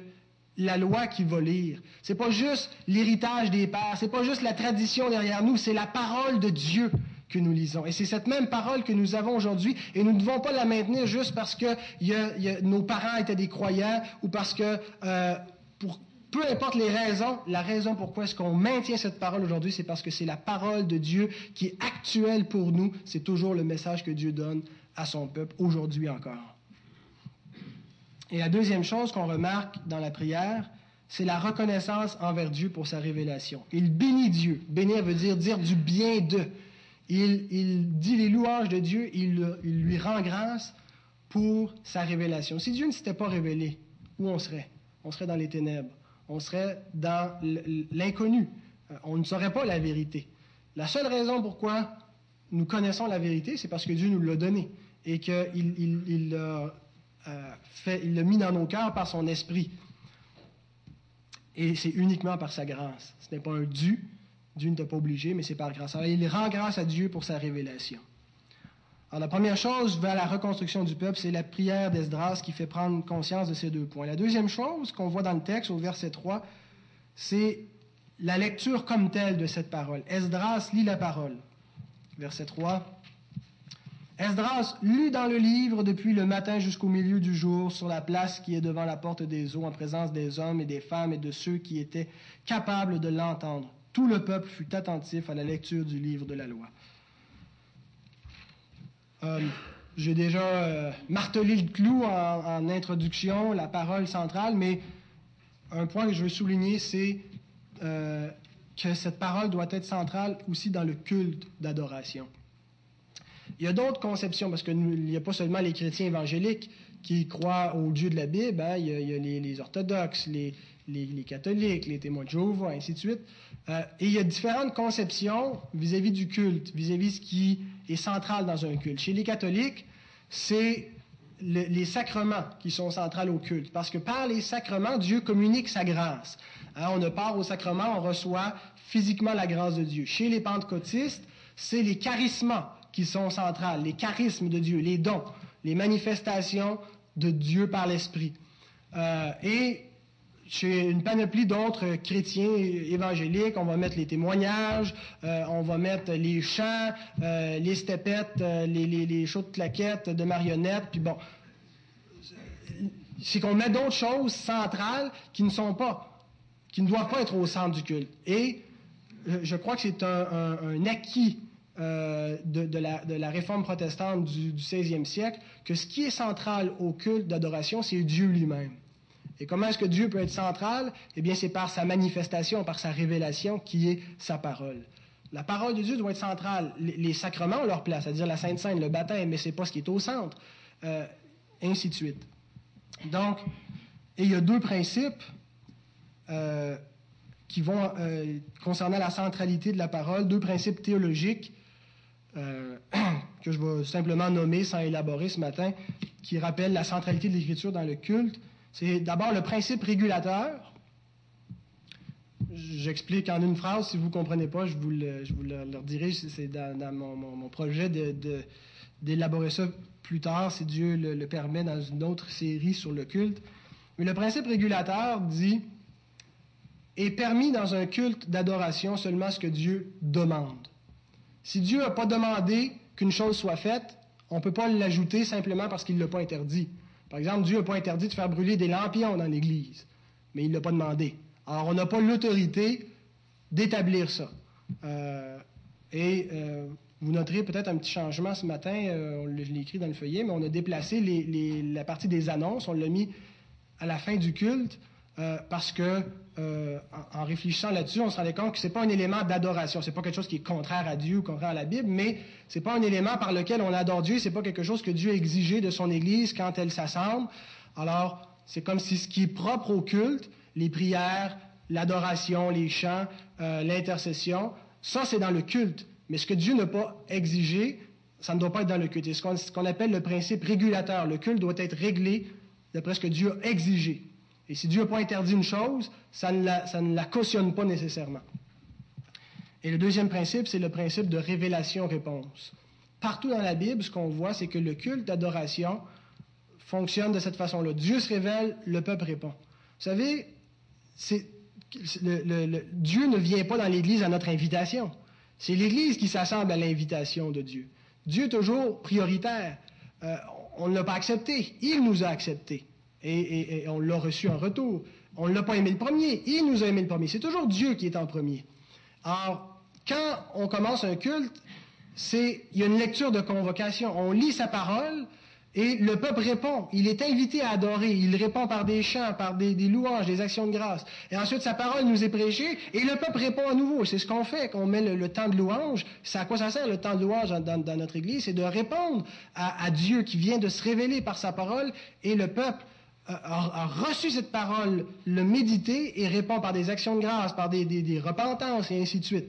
Speaker 1: la loi qu'il va lire. C'est pas juste l'héritage des pères, c'est pas juste la tradition derrière nous, c'est la parole de Dieu que nous lisons. Et c'est cette même parole que nous avons aujourd'hui, et nous ne devons pas la maintenir juste parce que nos parents étaient des croyants ou parce que, euh, peu importe les raisons, la raison pourquoi est-ce qu'on maintient cette parole aujourd'hui, c'est parce que c'est la parole de Dieu qui est actuelle pour nous. C'est toujours le message que Dieu donne à son peuple aujourd'hui encore. Et la deuxième chose qu'on remarque dans la prière, c'est la reconnaissance envers Dieu pour sa révélation. Il bénit Dieu. Bénir veut dire dire du bien de il, dit les louanges de Dieu, il, lui rend grâce pour sa révélation. Si Dieu ne s'était pas révélé, où on serait? On serait dans les ténèbres, on serait dans l'inconnu, euh, on ne saurait pas la vérité. La seule raison pourquoi nous connaissons la vérité, c'est parce que Dieu nous l'a donné et qu'il il, il, l'a euh, mis dans nos cœurs par son esprit. Et c'est uniquement par sa grâce. Ce n'est pas un dû, Dieu ne t'a pas obligé, mais c'est par grâce. Alors, il rend grâce à Dieu pour sa révélation. Alors, la première chose vers la reconstruction du peuple, c'est la prière d'Esdras qui fait prendre conscience de ces deux points. La deuxième chose qu'on voit dans le texte, au verset 3, c'est la lecture comme telle de cette parole. Esdras lit la parole. Verset 3. Esdras lut dans le livre depuis le matin jusqu'au milieu du jour sur la place qui est devant la porte des eaux en présence des hommes et des femmes et de ceux qui étaient capables de l'entendre. Tout le peuple fut attentif à la lecture du livre de la loi. Euh, j'ai déjà euh, martelé le clou en, introduction, la parole centrale, mais un point que je veux souligner, c'est euh, que cette parole doit être centrale aussi dans le culte d'adoration. Il y a d'autres conceptions, parce qu'il n'y a pas seulement les chrétiens évangéliques qui croient au Dieu de la Bible, hein. il, y a, les, orthodoxes, les, les, catholiques, les témoins de Jéhovah, ainsi de suite. Euh, et il y a différentes conceptions vis-à-vis du culte, vis-à-vis ce qui est central dans un culte. Chez les catholiques, c'est les sacrements qui sont centrales au culte, parce que par les sacrements, Dieu communique sa grâce. Hein, on ne part au sacrement, on reçoit physiquement la grâce de Dieu. Chez les pentecôtistes, c'est les charismes qui sont centrales, les charismes de Dieu, les dons, les manifestations de Dieu par l'Esprit. Euh, et chez une panoplie d'autres chrétiens évangéliques, on va mettre les témoignages, euh, on va mettre les chants, euh, les stepettes, euh, les, les, shows de claquettes, de marionnettes, puis bon. C'est qu'on met d'autres choses centrales qui ne sont pas, qui ne doivent pas être au centre du culte. Et je crois que c'est un, acquis de, de, la, de, la, réforme protestante du, du 16e siècle que ce qui est central au culte d'adoration, c'est Dieu lui-même. Et comment est-ce que Dieu peut être central? Eh bien, c'est par sa manifestation, par sa révélation qui est sa parole. La parole de Dieu doit être centrale. Les, sacrements ont leur place, c'est-à-dire la Sainte Sainte, le baptême, mais ce n'est pas ce qui est au centre. Euh, ainsi de suite. Donc, il y a deux principes euh, qui vont euh, concerner la centralité de la parole, deux principes théologiques que je vais simplement nommer sans élaborer ce matin, qui rappellent la centralité de l'Écriture dans le culte c'est d'abord le principe régulateur. J'explique en une phrase, si vous ne comprenez pas, je vous le, je vous le, redirai, c'est dans, mon, projet d'élaborer ça plus tard, si Dieu le, permet, dans une autre série sur le culte. Mais le principe régulateur dit est permis dans un culte d'adoration seulement ce que Dieu demande. Si Dieu n'a pas demandé qu'une chose soit faite, on ne peut pas l'ajouter simplement parce qu'il ne l'a pas interdit. Par exemple, Dieu n'a pas interdit de faire brûler des lampions dans l'Église, mais il ne l'a pas demandé. Alors, on n'a pas l'autorité d'établir ça. et vous noterez peut-être un petit changement ce matin, je l'ai écrit dans le feuillet, mais on a déplacé la partie des annonces, on l'a mis à la fin du culte euh, parce que euh, en, réfléchissant là-dessus, on se rendait compte que c'est pas un élément d'adoration, c'est pas quelque chose qui est contraire à Dieu ou contraire à la Bible, mais c'est pas un élément par lequel on adore Dieu, c'est pas quelque chose que Dieu a exigé de son Église quand elle s'assemble. Alors, c'est comme si ce qui est propre au culte, les prières, l'adoration, les chants, euh, l'intercession, ça c'est dans le culte. Mais ce que Dieu n'a pas exigé, ça ne doit pas être dans le culte. C'est ce qu'on appelle le principe régulateur. Le culte doit être réglé d'après ce que Dieu a exigé. Et si Dieu n'a pas interdit une chose, ça ne, la, cautionne pas nécessairement. Et le deuxième principe, c'est le principe de révélation-réponse. Partout dans la Bible, ce qu'on voit, c'est que le culte d'adoration fonctionne de cette façon-là. Dieu se révèle, le peuple répond. Vous savez, Dieu ne vient pas dans l'Église à notre invitation. C'est l'Église qui s'assemble à l'invitation de Dieu. Dieu est toujours prioritaire. Euh, on ne l'a pas accepté. Il nous a acceptés et, on l'a reçu en retour. On ne l'a pas aimé le premier, il nous a aimé le premier. C'est toujours Dieu qui est en premier. Alors, quand on commence un culte, c'est il y a une lecture de convocation. On lit sa parole et le peuple répond. Il est invité à adorer. Il répond par des chants, par des, louanges, des actions de grâce. Et ensuite, sa parole nous est prêchée et le peuple répond à nouveau. C'est ce qu'on fait, qu'on met le, temps de louange. C'est à quoi ça sert le temps de louange dans, notre Église? C'est de répondre à Dieu qui vient de se révéler par sa parole et le peuple a, reçu cette parole, le méditer et répond par des actions de grâce, par des, des, repentances et ainsi de suite.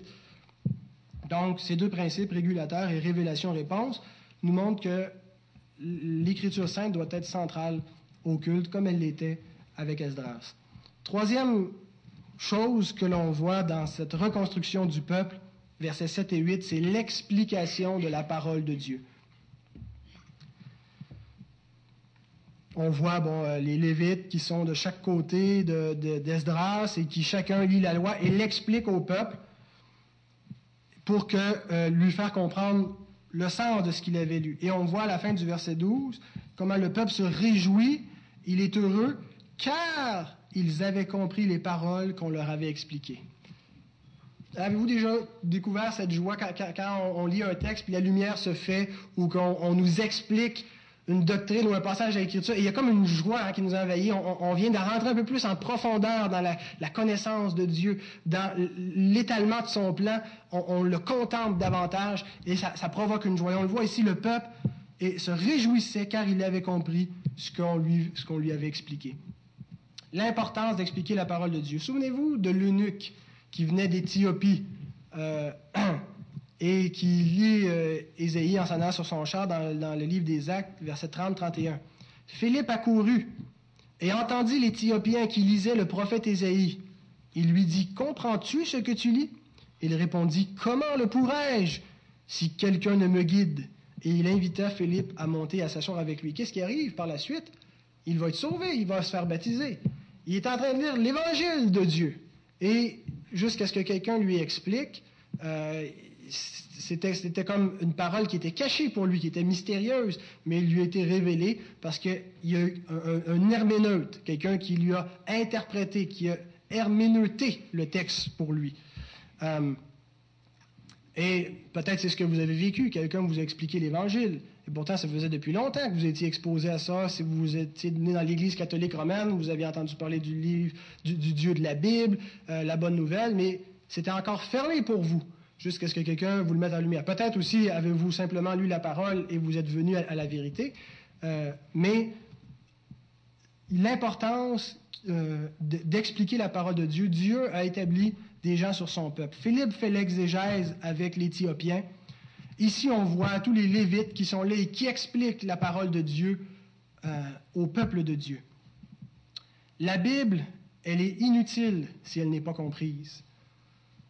Speaker 1: Donc, ces deux principes, régulateur et révélation-réponse, nous montrent que l'Écriture sainte doit être centrale au culte, comme elle l'était avec Esdras. Troisième chose que l'on voit dans cette reconstruction du peuple, versets 7 et 8, c'est l'explication de la parole de Dieu. On voit bon, euh, les Lévites qui sont de chaque côté d'Esdras et qui chacun lit la loi et l'explique au peuple pour que, euh, lui faire comprendre le sens de ce qu'il avait lu. Et on voit à la fin du verset 12 comment le peuple se réjouit, il est heureux, car ils avaient compris les paroles qu'on leur avait expliquées. Avez-vous déjà découvert cette joie quand, on, lit un texte, puis la lumière se fait, ou qu'on nous explique une doctrine ou un passage à l'écriture. Et il y a comme une joie hein, qui nous envahit. On, on, vient de rentrer un peu plus en profondeur dans la, connaissance de Dieu, dans l'étalement de son plan. On, le contemple davantage et ça, provoque une joie. on le voit ici, le peuple et se réjouissait car il avait compris ce qu'on lui, ce qu'on lui avait expliqué. L'importance d'expliquer la parole de Dieu. Souvenez-vous de l'eunuque qui venait d'Éthiopie. Euh, et qui lit euh, Ésaïe en s'en allant sur son char dans, le livre des Actes, verset 30-31. Philippe accourut et entendit l'Éthiopien qui lisait le prophète Ésaïe. Il lui dit, Comprends-tu ce que tu lis? Il répondit, Comment le pourrais-je si quelqu'un ne me guide? Et il invita Philippe à monter à sa chambre avec lui. Qu'est-ce qui arrive par la suite? Il va être sauvé, il va se faire baptiser. Il est en train de lire l'évangile de Dieu. Et jusqu'à ce que quelqu'un lui explique, euh, c'était comme une parole qui était cachée pour lui, qui était mystérieuse, mais il lui a été révélée parce qu'il y a eu un, herméneute, quelqu'un qui lui a interprété, qui a herméneuté le texte pour lui. Euh, et peut-être c'est ce que vous avez vécu, quelqu'un vous a expliqué l'Évangile. Et pourtant, ça faisait depuis longtemps que vous étiez exposé à ça. Si vous étiez né dans l'Église catholique romaine, vous aviez entendu parler du livre, du, Dieu de la Bible, euh, la bonne nouvelle, mais c'était encore fermé pour vous jusqu'à ce que quelqu'un vous le mette en lumière. Peut-être aussi avez-vous simplement lu la parole et vous êtes venu à, la vérité, euh, mais l'importance euh, d'expliquer la parole de Dieu, Dieu a établi des gens sur son peuple. Philippe fait l'exégèse avec l'Éthiopien. Ici, on voit tous les Lévites qui sont là et qui expliquent la parole de Dieu euh, au peuple de Dieu. La Bible, elle est inutile si elle n'est pas comprise.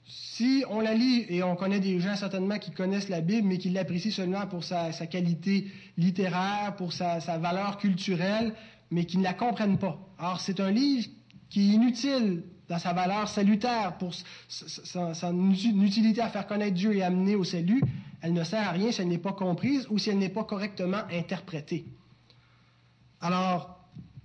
Speaker 1: Si on la lit, et on connaît des gens certainement qui connaissent la Bible, mais qui l'apprécient seulement pour sa, qualité littéraire, pour sa, valeur culturelle, mais qui ne la comprennent pas. Alors, c'est un livre qui est inutile dans sa valeur salutaire, pour son, utilité à faire connaître Dieu et amener au salut. Elle ne sert à rien si elle n'est pas comprise ou si elle n'est pas correctement interprétée. Alors,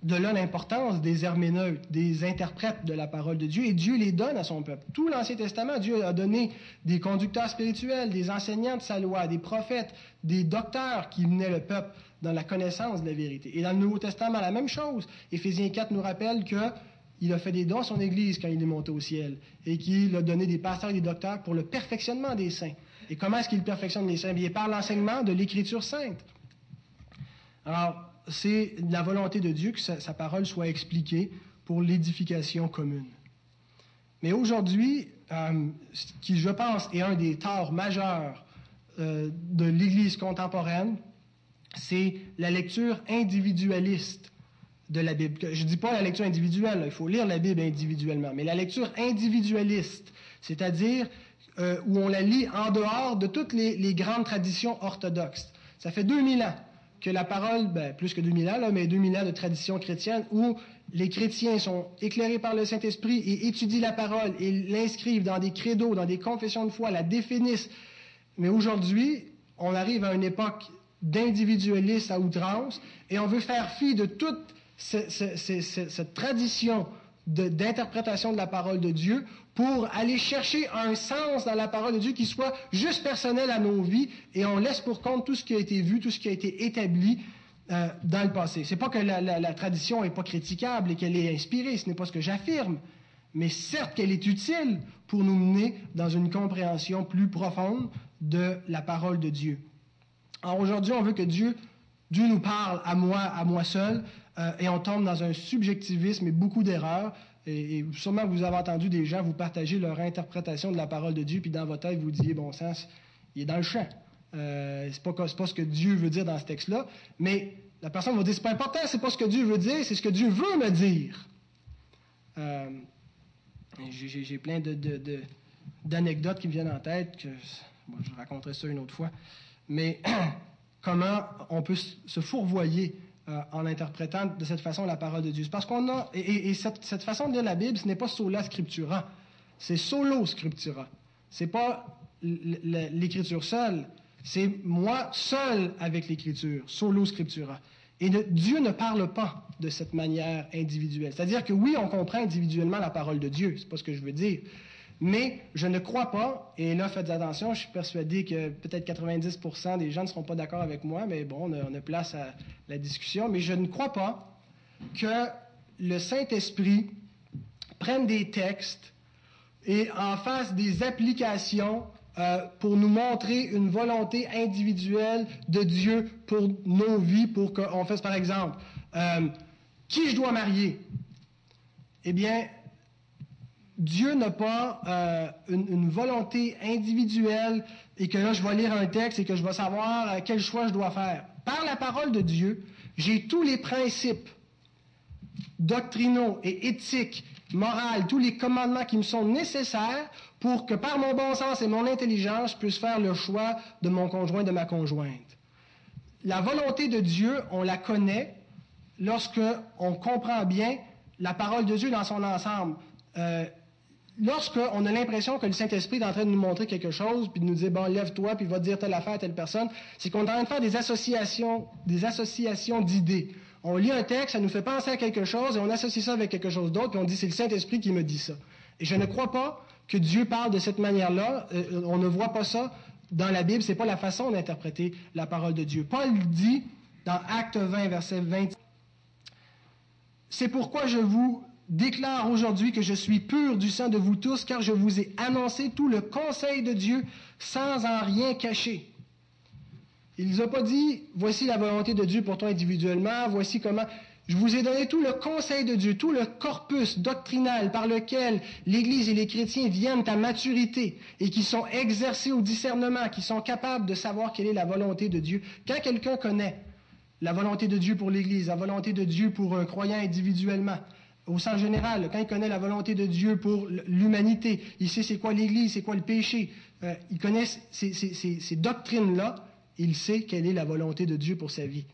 Speaker 1: De là l'importance des herméneutes, des interprètes de la parole de Dieu, et Dieu les donne à son peuple. Tout l'Ancien Testament, Dieu a donné des conducteurs spirituels, des enseignants de sa loi, des prophètes, des docteurs qui menaient le peuple dans la connaissance de la vérité. Et dans le Nouveau Testament, la même chose. Éphésiens 4 nous rappelle qu'il a fait des dons à son Église quand il est monté au ciel, et qu'il a donné des pasteurs et des docteurs pour le perfectionnement des saints. Et comment est-ce qu'il perfectionne les saints? Bien par l'enseignement de l'Écriture sainte. Alors, c'est la volonté de Dieu que sa, parole soit expliquée pour l'édification commune. Mais aujourd'hui, euh, ce qui, je pense, est un des torts majeurs euh, de l'Église contemporaine, c'est la lecture individualiste de la Bible. Je ne dis pas la lecture individuelle, il faut lire la Bible individuellement, mais la lecture individualiste, c'est-à-dire euh, où on la lit en dehors de toutes les, les grandes traditions orthodoxes. Ça fait 2000 ans que la parole, ben, plus que 2000 ans, mais 2000 ans de tradition chrétienne, où les chrétiens sont éclairés par le Saint-Esprit et étudient la parole et l'inscrivent dans des credos, dans des confessions de foi, la définissent. Mais aujourd'hui, on arrive à une époque d'individualisme à outrance et on veut faire fi de toute cette tradition d'interprétation de, la parole de Dieu pour aller chercher un sens dans la parole de Dieu qui soit juste personnel à nos vies et on laisse pour compte tout ce qui a été vu, tout ce qui a été établi euh, dans le passé. C'est pas que la, tradition n'est pas critiquable et qu'elle est inspirée, ce n'est pas ce que j'affirme, mais certes qu'elle est utile pour nous mener dans une compréhension plus profonde de la parole de Dieu. Alors aujourd'hui, on veut que Dieu, Dieu nous parle à moi, à moi seul, euh, et on tombe dans un subjectivisme et beaucoup d'erreurs. Et, sûrement vous avez entendu des gens vous partager leur interprétation de la parole de Dieu, puis dans votre tête, vous disiez, bon sens, il est dans le champ. Euh, c'est pas, pas ce que Dieu veut dire dans ce texte-là. Mais la personne va dire, c'est pas important, c'est pas ce que Dieu veut dire, c'est ce que Dieu veut me dire. Euh, j'ai plein d'anecdotes qui me viennent en tête, que je raconterai ça une autre fois. Mais comment on peut se fourvoyer euh, en interprétant de cette façon la parole de Dieu. Parce qu'on a, et, cette, façon de lire la Bible, ce n'est pas sola scriptura, c'est solo scriptura. C'est pas l'écriture seule, c'est moi seul avec l'écriture, solo scriptura. Et Dieu ne parle pas de cette manière individuelle. C'est-à-dire que oui, on comprend individuellement la parole de Dieu, c'est pas ce que je veux dire. Mais je ne crois pas, et là, faites attention, je suis persuadé que peut-être 90% des gens ne seront pas d'accord avec moi, mais bon, on a, place à la discussion. Mais je ne crois pas que le Saint-Esprit prenne des textes et en fasse des applications euh, pour nous montrer une volonté individuelle de Dieu pour nos vies, pour qu'on fasse, par exemple, euh, qui je dois marier? Eh bien, Dieu n'a pas euh, une, volonté individuelle et que là, je vais lire un texte et que je vais savoir euh, quel choix je dois faire. Par la parole de Dieu, j'ai tous les principes doctrinaux et éthiques, moraux, tous les commandements qui me sont nécessaires pour que par mon bon sens et mon intelligence, je puisse faire le choix de mon conjoint, de ma conjointe. La volonté de Dieu, on la connaît lorsque on comprend bien la parole de Dieu dans son ensemble. Euh, lorsqu'on a l'impression que le Saint-Esprit est en train de nous montrer quelque chose, puis de nous dire, bon, lève-toi, puis va dire telle affaire à telle personne, c'est qu'on est en train de faire des associations, des associations d'idées. On lit un texte, ça nous fait penser à quelque chose, et on associe ça avec quelque chose d'autre, puis on dit, c'est le Saint-Esprit qui me dit ça. Et je ne crois pas que Dieu parle de cette manière-là. Euh, on ne voit pas ça dans la Bible. C'est pas la façon d'interpréter la parole de Dieu. Paul dit dans Acte 20, verset 20, c'est pourquoi je vous déclare aujourd'hui que je suis pur du sang de vous tous, car je vous ai annoncé tout le conseil de Dieu sans en rien cacher. Il ne a pas dit, voici la volonté de Dieu pour toi individuellement, voici comment. Je vous ai donné tout le conseil de Dieu, tout le corpus doctrinal par lequel l'Église et les chrétiens viennent à maturité et qui sont exercés au discernement, qui sont capables de savoir quelle est la volonté de Dieu. Quand quelqu'un connaît la volonté de Dieu pour l'Église, la volonté de Dieu pour un croyant individuellement, au sens général, quand il connaît la volonté de Dieu pour l'humanité, il sait c'est quoi l'Église, c'est quoi le péché, euh, il connaît ces, doctrines-là, il sait quelle est la volonté de Dieu pour sa vie.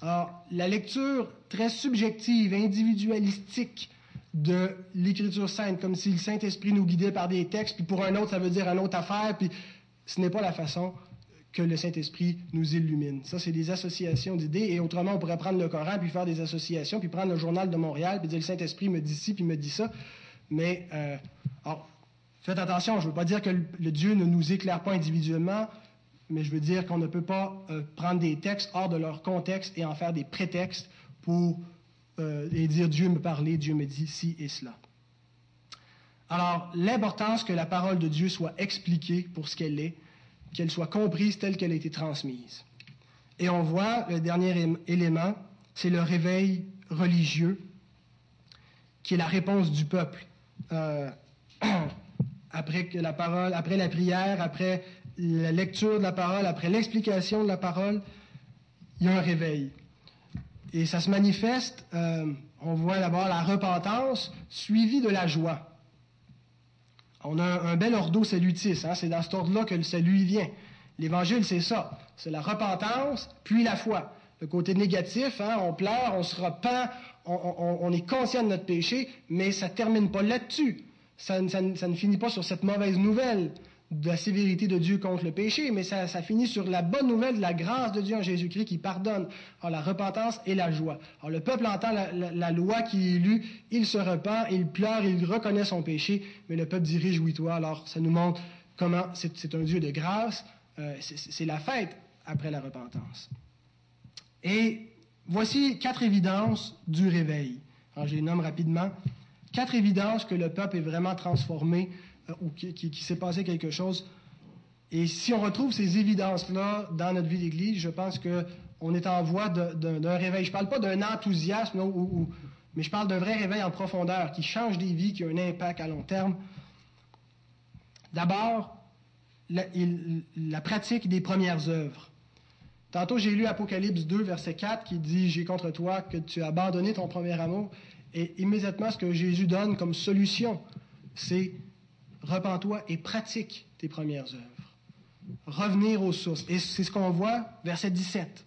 Speaker 1: Alors, la lecture très subjective, individualistique de l'Écriture sainte, comme si le Saint-Esprit nous guidait par des textes, puis pour un autre, ça veut dire une autre affaire, puis ce n'est pas la façon que le Saint-Esprit nous illumine. Ça, c'est des associations d'idées. Et autrement, on pourrait prendre le Coran, puis faire des associations, puis prendre le journal de Montréal, puis dire le Saint-Esprit me dit ci, puis me dit ça. Mais, euh, alors, faites attention, je ne veux pas dire que le, Dieu ne nous éclaire pas individuellement, mais je veux dire qu'on ne peut pas euh, prendre des textes hors de leur contexte et en faire des prétextes pour euh, et dire Dieu me parlait, Dieu me dit ci et cela. Alors, l'importance que la parole de Dieu soit expliquée pour ce qu'elle est, qu'elle soit comprise telle qu'elle a été transmise. Et on voit le dernier élément, c'est le réveil religieux, qui est la réponse du peuple. Euh, après la prière, après la lecture de la parole, après l'explication de la parole, il y a un réveil. Et ça se manifeste, euh, on voit d'abord la repentance suivie de la joie. On a un, bel ordo salutis, hein, c'est dans cet ordre-là que le salut vient. L'Évangile, c'est ça. C'est la repentance, puis la foi. Le côté négatif, hein, on pleure, on se repent, on, est conscient de notre péché, mais ça ne termine pas là-dessus. Ça, ne finit pas sur cette mauvaise nouvelle de la sévérité de Dieu contre le péché, mais ça, finit sur la bonne nouvelle de la grâce de Dieu en Jésus-Christ qui pardonne. Alors la repentance et la joie. Alors le peuple entend la, loi qui est lue, il se repent, il pleure, il reconnaît son péché, mais le peuple dit réjouis-toi. Alors ça nous montre comment c'est un Dieu de grâce, euh, c'est la fête après la repentance. Et voici quatre évidences du réveil. Alors je les nomme rapidement. Quatre évidences que le peuple est vraiment transformé ou qui, s'est passé quelque chose. Et si on retrouve ces évidences-là dans notre vie d'Église, je pense qu'on est en voie d'un réveil. Je ne parle pas d'un enthousiasme, mais je parle d'un vrai réveil en profondeur qui change des vies, qui a un impact à long terme. D'abord, la, pratique des premières œuvres. Tantôt, j'ai lu Apocalypse 2, verset 4, qui dit J'ai contre toi que tu as abandonné ton premier amour. Et immédiatement, ce que Jésus donne comme solution, c'est repens-toi et pratique tes premières œuvres. Revenir aux sources. Et c'est ce qu'on voit, verset 17.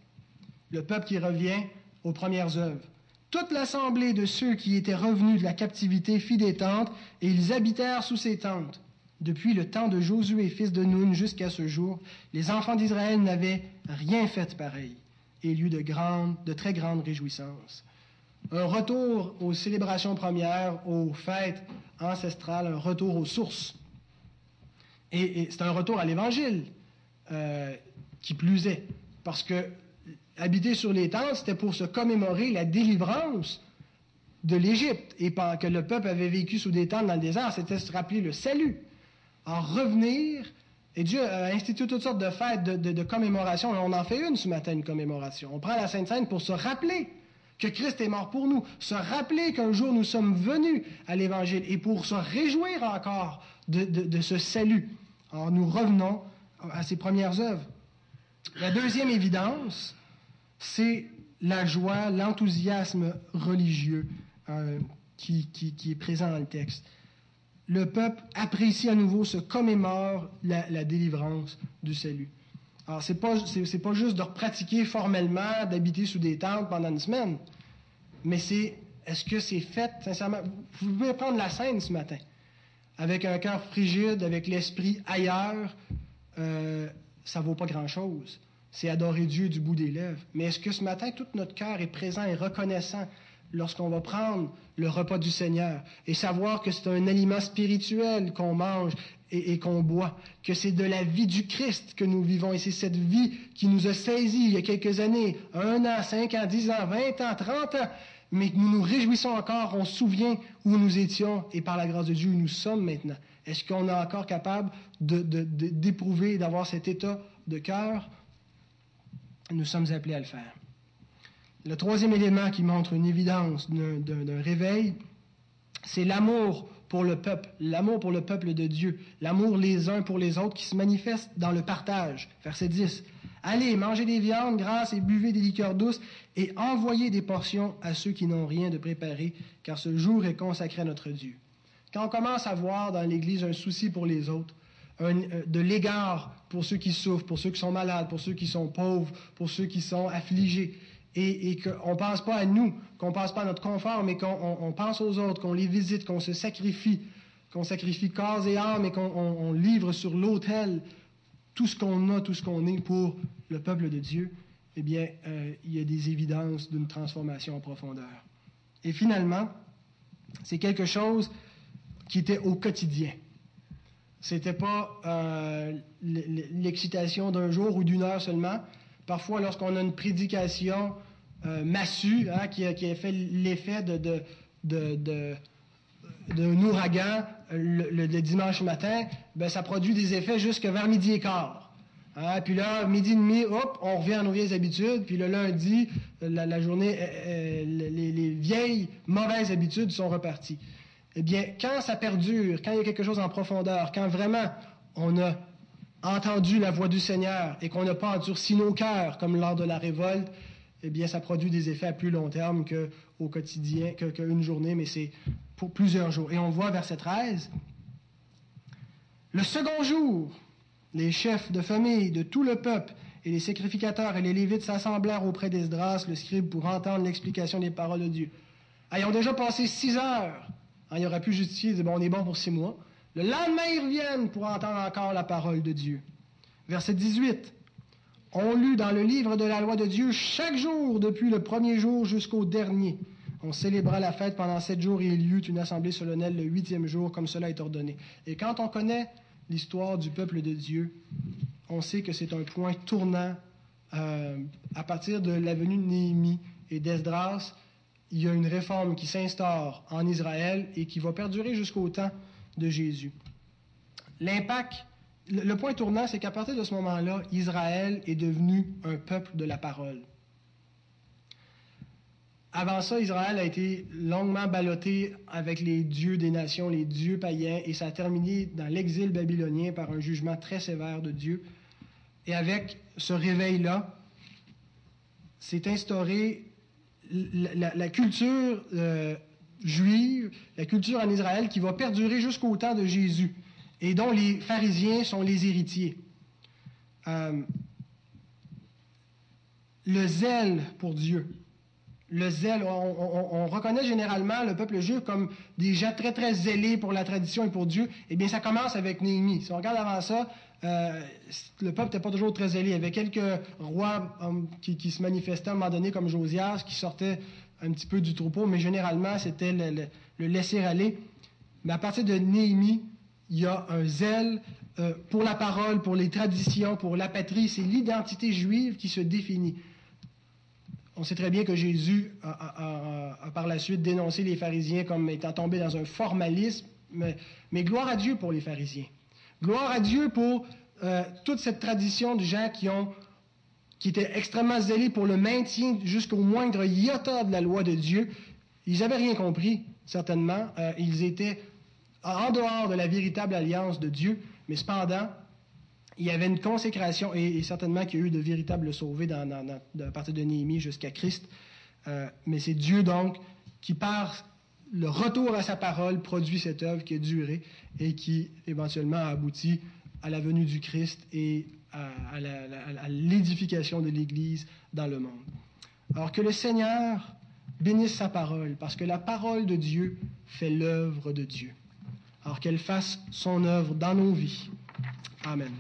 Speaker 1: Le peuple qui revient aux premières œuvres. Toute l'assemblée de ceux qui étaient revenus de la captivité fit des tentes, et ils habitèrent sous ces tentes. Depuis le temps de Josué, fils de Nun, jusqu'à ce jour, les enfants d'Israël n'avaient rien fait pareil, et il y eut de, grandes, de très grandes réjouissances. Un retour aux célébrations premières, aux fêtes ancestrales, un retour aux sources. Et, c'est un retour à l'Évangile, euh, qui plus est, parce que habiter sur les tentes, c'était pour se commémorer la délivrance de l'Égypte, et que le peuple avait vécu sous des tentes dans le désert, c'était se rappeler le salut. En revenir, et Dieu a institué toutes sortes de fêtes de, de, commémoration, on en fait une ce matin, une commémoration. On prend la Sainte Seine pour se rappeler que Christ est mort pour nous, se rappeler qu'un jour nous sommes venus à l'Évangile et pour se réjouir encore de, ce salut. Alors nous revenons à ces premières œuvres. La deuxième évidence, c'est la joie, l'enthousiasme religieux euh, qui, est présent dans le texte. Le peuple apprécie à nouveau, se commémore la délivrance du salut. Alors, ce n'est pas, pas juste de pratiquer formellement, d'habiter sous des tentes pendant une semaine, mais c'est est-ce que c'est fait sincèrement? Vous pouvez prendre la scène ce matin, avec un cœur frigide, avec l'esprit ailleurs, euh, ça ne vaut pas grand-chose. C'est adorer Dieu du bout des lèvres. Mais est-ce que ce matin, tout notre cœur est présent et reconnaissant lorsqu'on va prendre le repas du Seigneur et savoir que c'est un aliment spirituel qu'on mange et, qu'on boit, que c'est de la vie du Christ que nous vivons et c'est cette vie qui nous a saisis il y a quelques années, un an, cinq ans, dix ans, vingt ans, trente ans, mais nous nous réjouissons encore, on se souvient où nous étions et par la grâce de Dieu où nous sommes maintenant. Est-ce qu'on est encore capable d'éprouver, de, d'avoir cet état de cœur? Nous sommes appelés à le faire. Le troisième élément qui montre une évidence d'un réveil, c'est l'amour pour le peuple, l'amour pour le peuple de Dieu, l'amour les uns pour les autres qui se manifeste dans le partage. Verset 10. Allez, mangez des viandes grasses et buvez des liqueurs douces et envoyez des portions à ceux qui n'ont rien de préparé, car ce jour est consacré à notre Dieu. Quand on commence à voir dans l'Église un souci pour les autres, euh, de l'égard pour ceux qui souffrent, pour ceux qui sont malades, pour ceux qui sont pauvres, pour ceux qui sont affligés, et, qu'on ne pense pas à nous, qu'on ne pense pas à notre confort, mais qu'on pense aux autres, qu'on les visite, qu'on se sacrifie, qu'on sacrifie corps et âme et qu'on livre sur l'autel tout ce qu'on a, tout ce qu'on est pour le peuple de Dieu, eh bien, euh, il y a des évidences d'une transformation en profondeur. Et finalement, c'est quelque chose qui était au quotidien. C'était pas euh, l'excitation d'un jour ou d'une heure seulement. Parfois, lorsqu'on a une prédication euh, massue hein, qui, a, fait l'effet de, de, d'un ouragan le, dimanche matin, ben, ça produit des effets jusque vers midi et quart. Hein, puis là, midi et demi, hop, on revient à nos vieilles habitudes. Puis le lundi, la, journée, euh, euh, les, les, vieilles mauvaises habitudes sont reparties. Eh bien, quand ça perdure, quand il y a quelque chose en profondeur, quand vraiment on a entendu la voix du Seigneur et qu'on n'a pas endurci nos cœurs comme lors de la révolte, eh bien, ça produit des effets à plus long terme qu'au quotidien, qu'une journée, mais c'est pour plusieurs jours. Et on voit verset 13, le second jour, les chefs de famille de tout le peuple et les sacrificateurs et les Lévites s'assemblèrent auprès d'Esdras, le scribe, pour entendre l'explication des paroles de Dieu. ont déjà passé six heures. Hein, il aurait pu justifier, bon, on est bon pour six mois. Le lendemain, ils reviennent pour entendre encore la parole de Dieu. Verset 18. On lut dans le livre de la loi de Dieu chaque jour, depuis le premier jour jusqu'au dernier. On célébra la fête pendant sept jours et il y eut une assemblée solennelle le huitième jour, comme cela est ordonné. Et quand on connaît l'histoire du peuple de Dieu, on sait que c'est un point tournant euh, à partir de la venue de Néhémie et d'Esdras. Il y a une réforme qui s'instaure en Israël et qui va perdurer jusqu'au temps de Jésus. L'impact le point tournant, c'est qu'à partir de ce moment-là, Israël est devenu un peuple de la parole. Avant ça, Israël a été longuement ballotté avec les dieux des nations, les dieux païens, et ça a terminé dans l'exil babylonien par un jugement très sévère de Dieu. Et avec ce réveil-là, s'est instaurée la, culture euh, juive, la culture en Israël qui va perdurer jusqu'au temps de Jésus et dont les pharisiens sont les héritiers. Euh, le zèle pour Dieu. Le zèle, on, reconnaît généralement le peuple juif comme des gens très, très zélés pour la tradition et pour Dieu. Eh bien, ça commence avec Néhémie. Si on regarde avant ça, euh, le peuple n'était pas toujours très zélé. Il y avait quelques rois qui, se manifestaient à un moment donné, comme Josias, qui sortaient un petit peu du troupeau, mais généralement, c'était le, le laisser-aller. Mais à partir de Néhémie, il y a un zèle euh, pour la parole, pour les traditions, pour la patrie. C'est l'identité juive qui se définit. On sait très bien que Jésus a, par la suite dénoncé les pharisiens comme étant tombés dans un formalisme, mais, gloire à Dieu pour les pharisiens. Gloire à Dieu pour euh, toute cette tradition de gens qui ont qui étaient extrêmement zélés pour le maintien jusqu'au moindre iota de la loi de Dieu. Ils n'avaient rien compris, certainement. Euh, ils étaient en dehors de la véritable alliance de Dieu, mais cependant, il y avait une consécration et, certainement qu'il y a eu de véritables sauvés dans, à partir de Néhémie jusqu'à Christ. Euh, mais c'est Dieu donc qui, par le retour à sa parole, produit cette œuvre qui a duré et qui éventuellement a abouti à la venue du Christ et à, l'édification de l'Église dans le monde. Alors que le Seigneur bénisse sa parole, parce que la parole de Dieu fait l'œuvre de Dieu. Alors qu'elle fasse son œuvre dans nos vies. Amen.